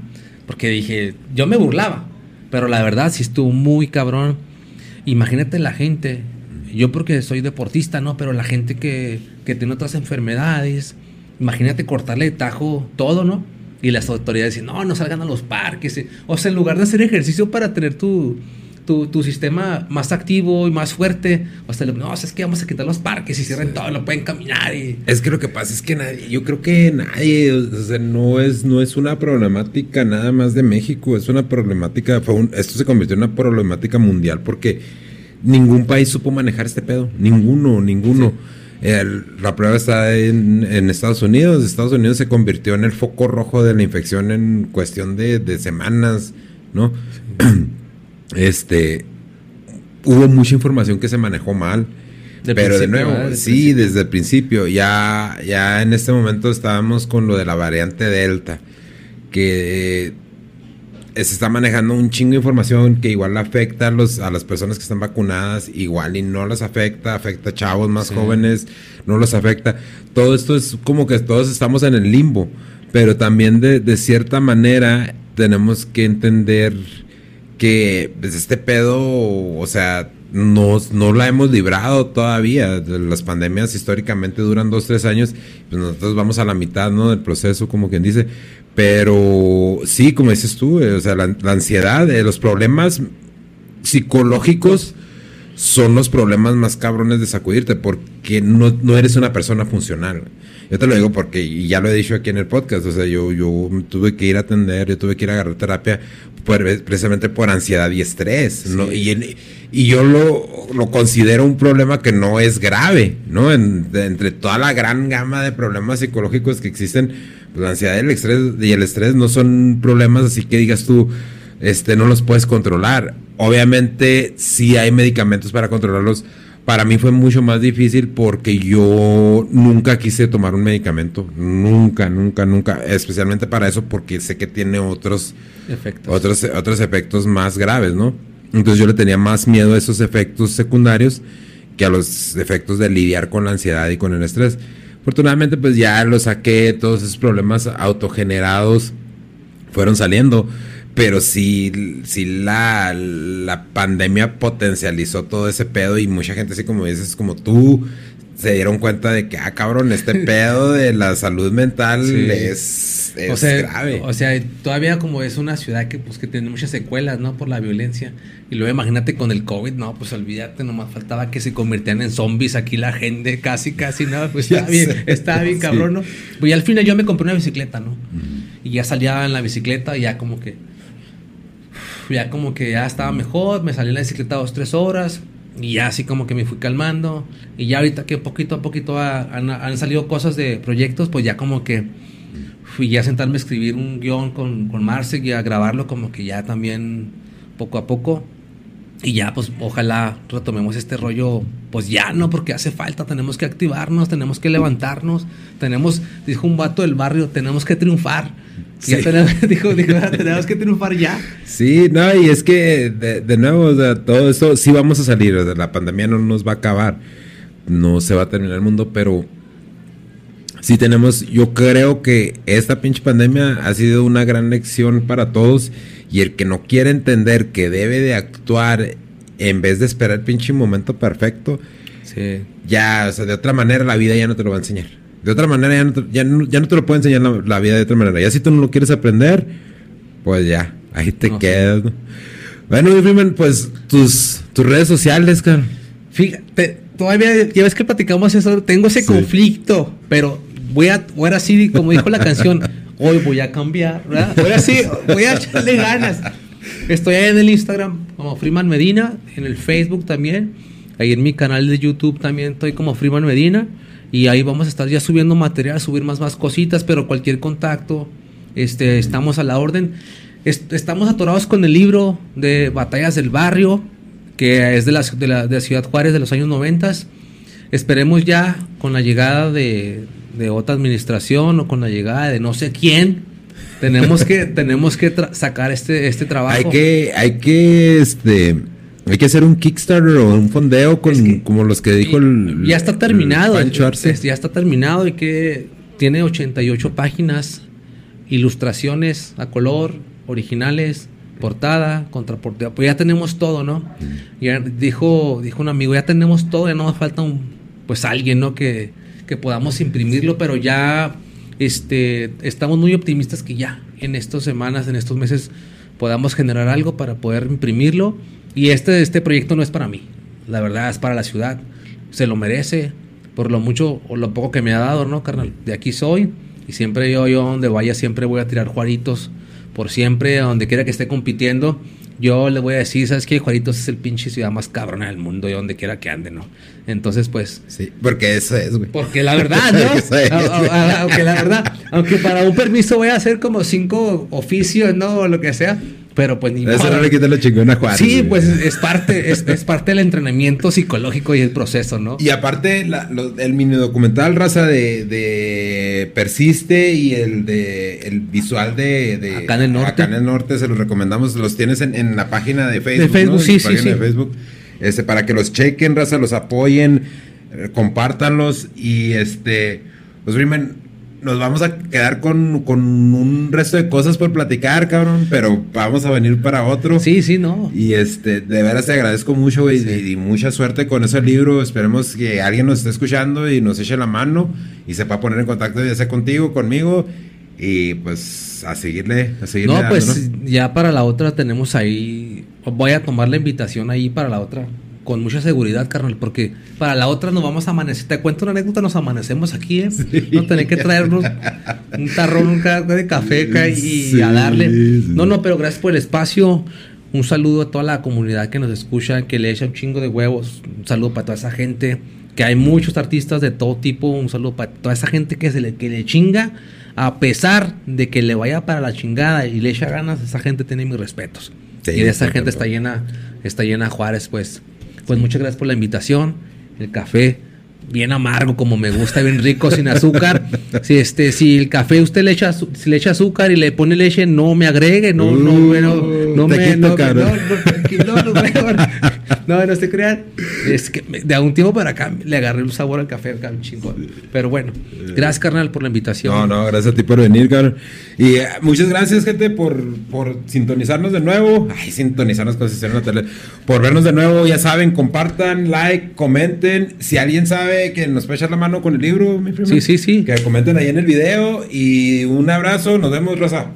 Porque dije, yo me burlaba, pero la verdad sí estuvo muy cabrón. Imagínate la gente, yo porque soy deportista, ¿no? Pero la gente que, que tiene otras enfermedades, imagínate cortarle de tajo todo, ¿no? Y las autoridades dicen, no, no salgan a los parques. eh. O sea, en lugar de hacer ejercicio para tener tu, tu, tu sistema más activo y más fuerte, o sea, no, o sea, es que vamos a quitar los parques y cierren todo, no pueden caminar. Y... Es que lo que pasa es que nadie, yo creo que nadie, o sea, no es, no es una problemática nada más de México, es una problemática, fue un- esto se convirtió en una problemática mundial porque ningún país supo manejar este pedo, ninguno, ninguno. El- la prueba está en, en Estados Unidos, Estados Unidos se convirtió en el foco rojo de la infección en cuestión de, de semanas, ¿no? Este, hubo mucha información que se manejó mal. Pero de nuevo, sí, desde el principio. Ya, ya en este momento estábamos con lo de la variante Delta, que eh, se está manejando un chingo de información que igual afecta a, los, a las personas que están vacunadas, igual y no las afecta, afecta a chavos más Sí. jóvenes, no los afecta. Todo esto es como que todos estamos en el limbo, pero también de, de cierta manera tenemos que entender que pues, este pedo, o sea, no, no la hemos librado todavía. Las pandemias históricamente duran dos, tres años, pues nosotros vamos a la mitad, ¿no? Del proceso, como quien dice. Pero sí, como dices tú, eh, o sea, la, ansiedad, eh, los problemas psicológicos son los problemas más cabrones de sacudirte porque no, no eres una persona funcional. Yo te lo digo porque, y ya lo he dicho aquí en el podcast, o sea, yo, yo tuve que ir a atender, yo tuve que ir a agarrar terapia por- precisamente por ansiedad y estrés, ¿no? Y, en- y yo lo, lo considero un problema que no es grave, ¿no? En- de- entre toda la gran gama de problemas psicológicos que existen, pues, la ansiedad y el estrés, y el estrés no son problemas así que digas tú, este, no los puedes controlar. Obviamente, sí hay medicamentos para controlarlos. Para mí fue mucho más difícil porque yo nunca quise tomar un medicamento. Nunca, nunca, nunca. Especialmente para eso porque sé que tiene otros, Efectos. otros, otros efectos más graves, ¿no? Entonces yo le tenía más miedo a esos efectos secundarios que a los efectos de lidiar con la ansiedad y con el estrés. Afortunadamente, pues ya lo saqué, todos esos problemas autogenerados fueron saliendo. Pero sí, sí la, la pandemia potencializó todo ese pedo y mucha gente así como dices, como tú, se dieron cuenta de que, ah, cabrón, este pedo de la salud mental Sí. es, es o sea, grave. O sea, todavía como es una ciudad que pues que tiene muchas secuelas, ¿no? Por la violencia. Y luego imagínate con el COVID, no, pues olvídate, nomás faltaba que se convirtieran en zombies aquí la gente, casi, casi, ¿no? Pues está bien, está bien Sí. cabrón, ¿no? Pues y al final yo me compré una bicicleta, ¿no? Y ya salía en la bicicleta y ya como que ya como que ya estaba mejor, me salí en la bicicleta dos, tres horas y ya así como que me fui calmando. Y ya ahorita que poquito a poquito ha- han, han salido cosas de proyectos, pues ya como que fui ya a sentarme a escribir un guion con, con Marce y a grabarlo como que ya también poco a poco. Y ya pues ojalá retomemos este rollo pues ya no porque hace falta, tenemos que activarnos, tenemos que levantarnos, tenemos, dijo un vato del barrio, tenemos que triunfar. Ya Sí. tenemos, dijo, dijo, tenemos que triunfar ya. Sí, no, y es que de, de nuevo, o sea, todo esto sí vamos a salir, o sea, la pandemia no nos va a acabar, no se va a terminar el mundo, pero sí tenemos, yo creo que esta pinche pandemia ha sido una gran lección para todos y el que no quiere entender que debe de actuar en vez de esperar el pinche momento perfecto, Sí. ya, o sea, de otra manera la vida ya no te lo va a enseñar. De otra manera ya no te, ya no, ya no te lo puede enseñar la, la vida de otra manera. Ya si tú no lo quieres aprender, Pues ya, ahí te quedas. Bueno, Freeman, pues tus, tus redes sociales, cara. Fíjate, todavía, ya ves que platicamos eso, tengo ese conflicto, pero voy a, ahora así, como dijo la canción, hoy voy a cambiar, ¿verdad? Ahora sí, voy a echarle ganas. Estoy ahí en el Instagram como Freeman Medina, en el Facebook también, ahí en mi canal de YouTube también estoy como Freeman Medina. Y ahí vamos a estar ya subiendo material, subir más, más cositas, pero cualquier contacto, este, estamos a la orden. estamos atorados con el libro de Batallas del Barrio, que es de la, de la, de Ciudad Juárez de los años 90. Esperemos ya con la llegada de, de otra administración o con la llegada de no sé quién, tenemos que, tenemos que sacar este, este trabajo. Hay que, hay que, este, hay que hacer un Kickstarter o un fondeo con, como los que dijo el. Ya está terminado. ya está terminado y que tiene 88 páginas, ilustraciones a color, originales, portada, contraportada. Pues ya tenemos todo, ¿no? Ya dijo, dijo un amigo, ya tenemos todo, ya no nos falta un, pues alguien, ¿no? Que, que podamos imprimirlo, pero ya este, estamos muy optimistas que ya en estas semanas, en estos meses, podamos generar algo para poder imprimirlo y este, este proyecto no es para mí, la verdad es para la ciudad. Se lo merece por lo mucho o lo poco que me ha dado, ¿no, carnal? De aquí soy y siempre yo, yo donde vaya, siempre voy a tirar Juaritos por siempre, a donde quiera que esté compitiendo. Yo le voy a decir, ¿sabes qué? Juaritos es el pinche ciudad más cabrona del mundo y donde quiera que ande, ¿no? Entonces, pues. Sí, porque eso es, güey. Porque la verdad, ¿no? aunque la verdad, aunque para un permiso voy a hacer como cinco oficios, ¿no? O lo que sea pero pues ni Eso no le quita la chingona a Juan. Sí, pues es parte, es, parte del entrenamiento psicológico y el proceso, ¿no? Y aparte, el mini documental, raza de, Persiste y el de el visual de, Acá en el Norte. Acá en el Norte se los recomendamos. Los tienes en, la página de Facebook. De Facebook, sí, sí, sí. De Facebook. Este, para que los chequen, raza, los apoyen, eh, compártanlos y este. Pues, Rimen, nos vamos a quedar con, un resto de cosas por platicar, cabrón, pero vamos a venir para otro. Sí, sí, no. Y este, de veras te agradezco mucho, güey, y, mucha suerte con ese libro. Esperemos que alguien nos esté escuchando y nos eche la mano y sepa poner en contacto ya sea contigo, conmigo. Y pues a seguirle, a seguirle. No, pues ya para la otra tenemos ahí. Voy a tomar la invitación ahí para la otra con mucha seguridad, carnal, porque para la otra nos vamos a amanecer. Te cuento una anécdota, nos amanecemos aquí, ¿eh? No tener que traernos un tarrón, un de café y, a darle. No, no, pero gracias por el espacio. Un saludo a toda la comunidad que nos escucha, que le echa un chingo de huevos. Un saludo para toda esa gente, que hay muchos artistas de todo tipo. Un saludo para toda esa gente que, se le, que le chinga, a pesar de que le vaya para la chingada y le echa ganas, esa gente tiene mis respetos. y de esa gente está llena, está llena Juárez, pues. Pues muchas gracias por la invitación. El café bien amargo como me gusta, bien rico, sin azúcar. Si este, si el café usted le echa, si le echa azúcar y le pone leche, no me agregue, no, no, uh, no, no me, no, no, no, no, se crean. Es que de algún tiempo para acá le agarré un sabor al café, acá, un chingón. Pero bueno, gracias, carnal, por la invitación. No, no, gracias a ti por venir, carnal. Y eh, muchas gracias, gente, por, por sintonizarnos de nuevo. Ay, sintonizarnos con la tele. Por vernos de nuevo, ya saben, compartan, like, comenten. Si alguien sabe que nos puede echar la mano con el libro, mi primo. Sí, sí, sí. Que comenten ahí en el video. Y un abrazo, nos vemos, Rosa.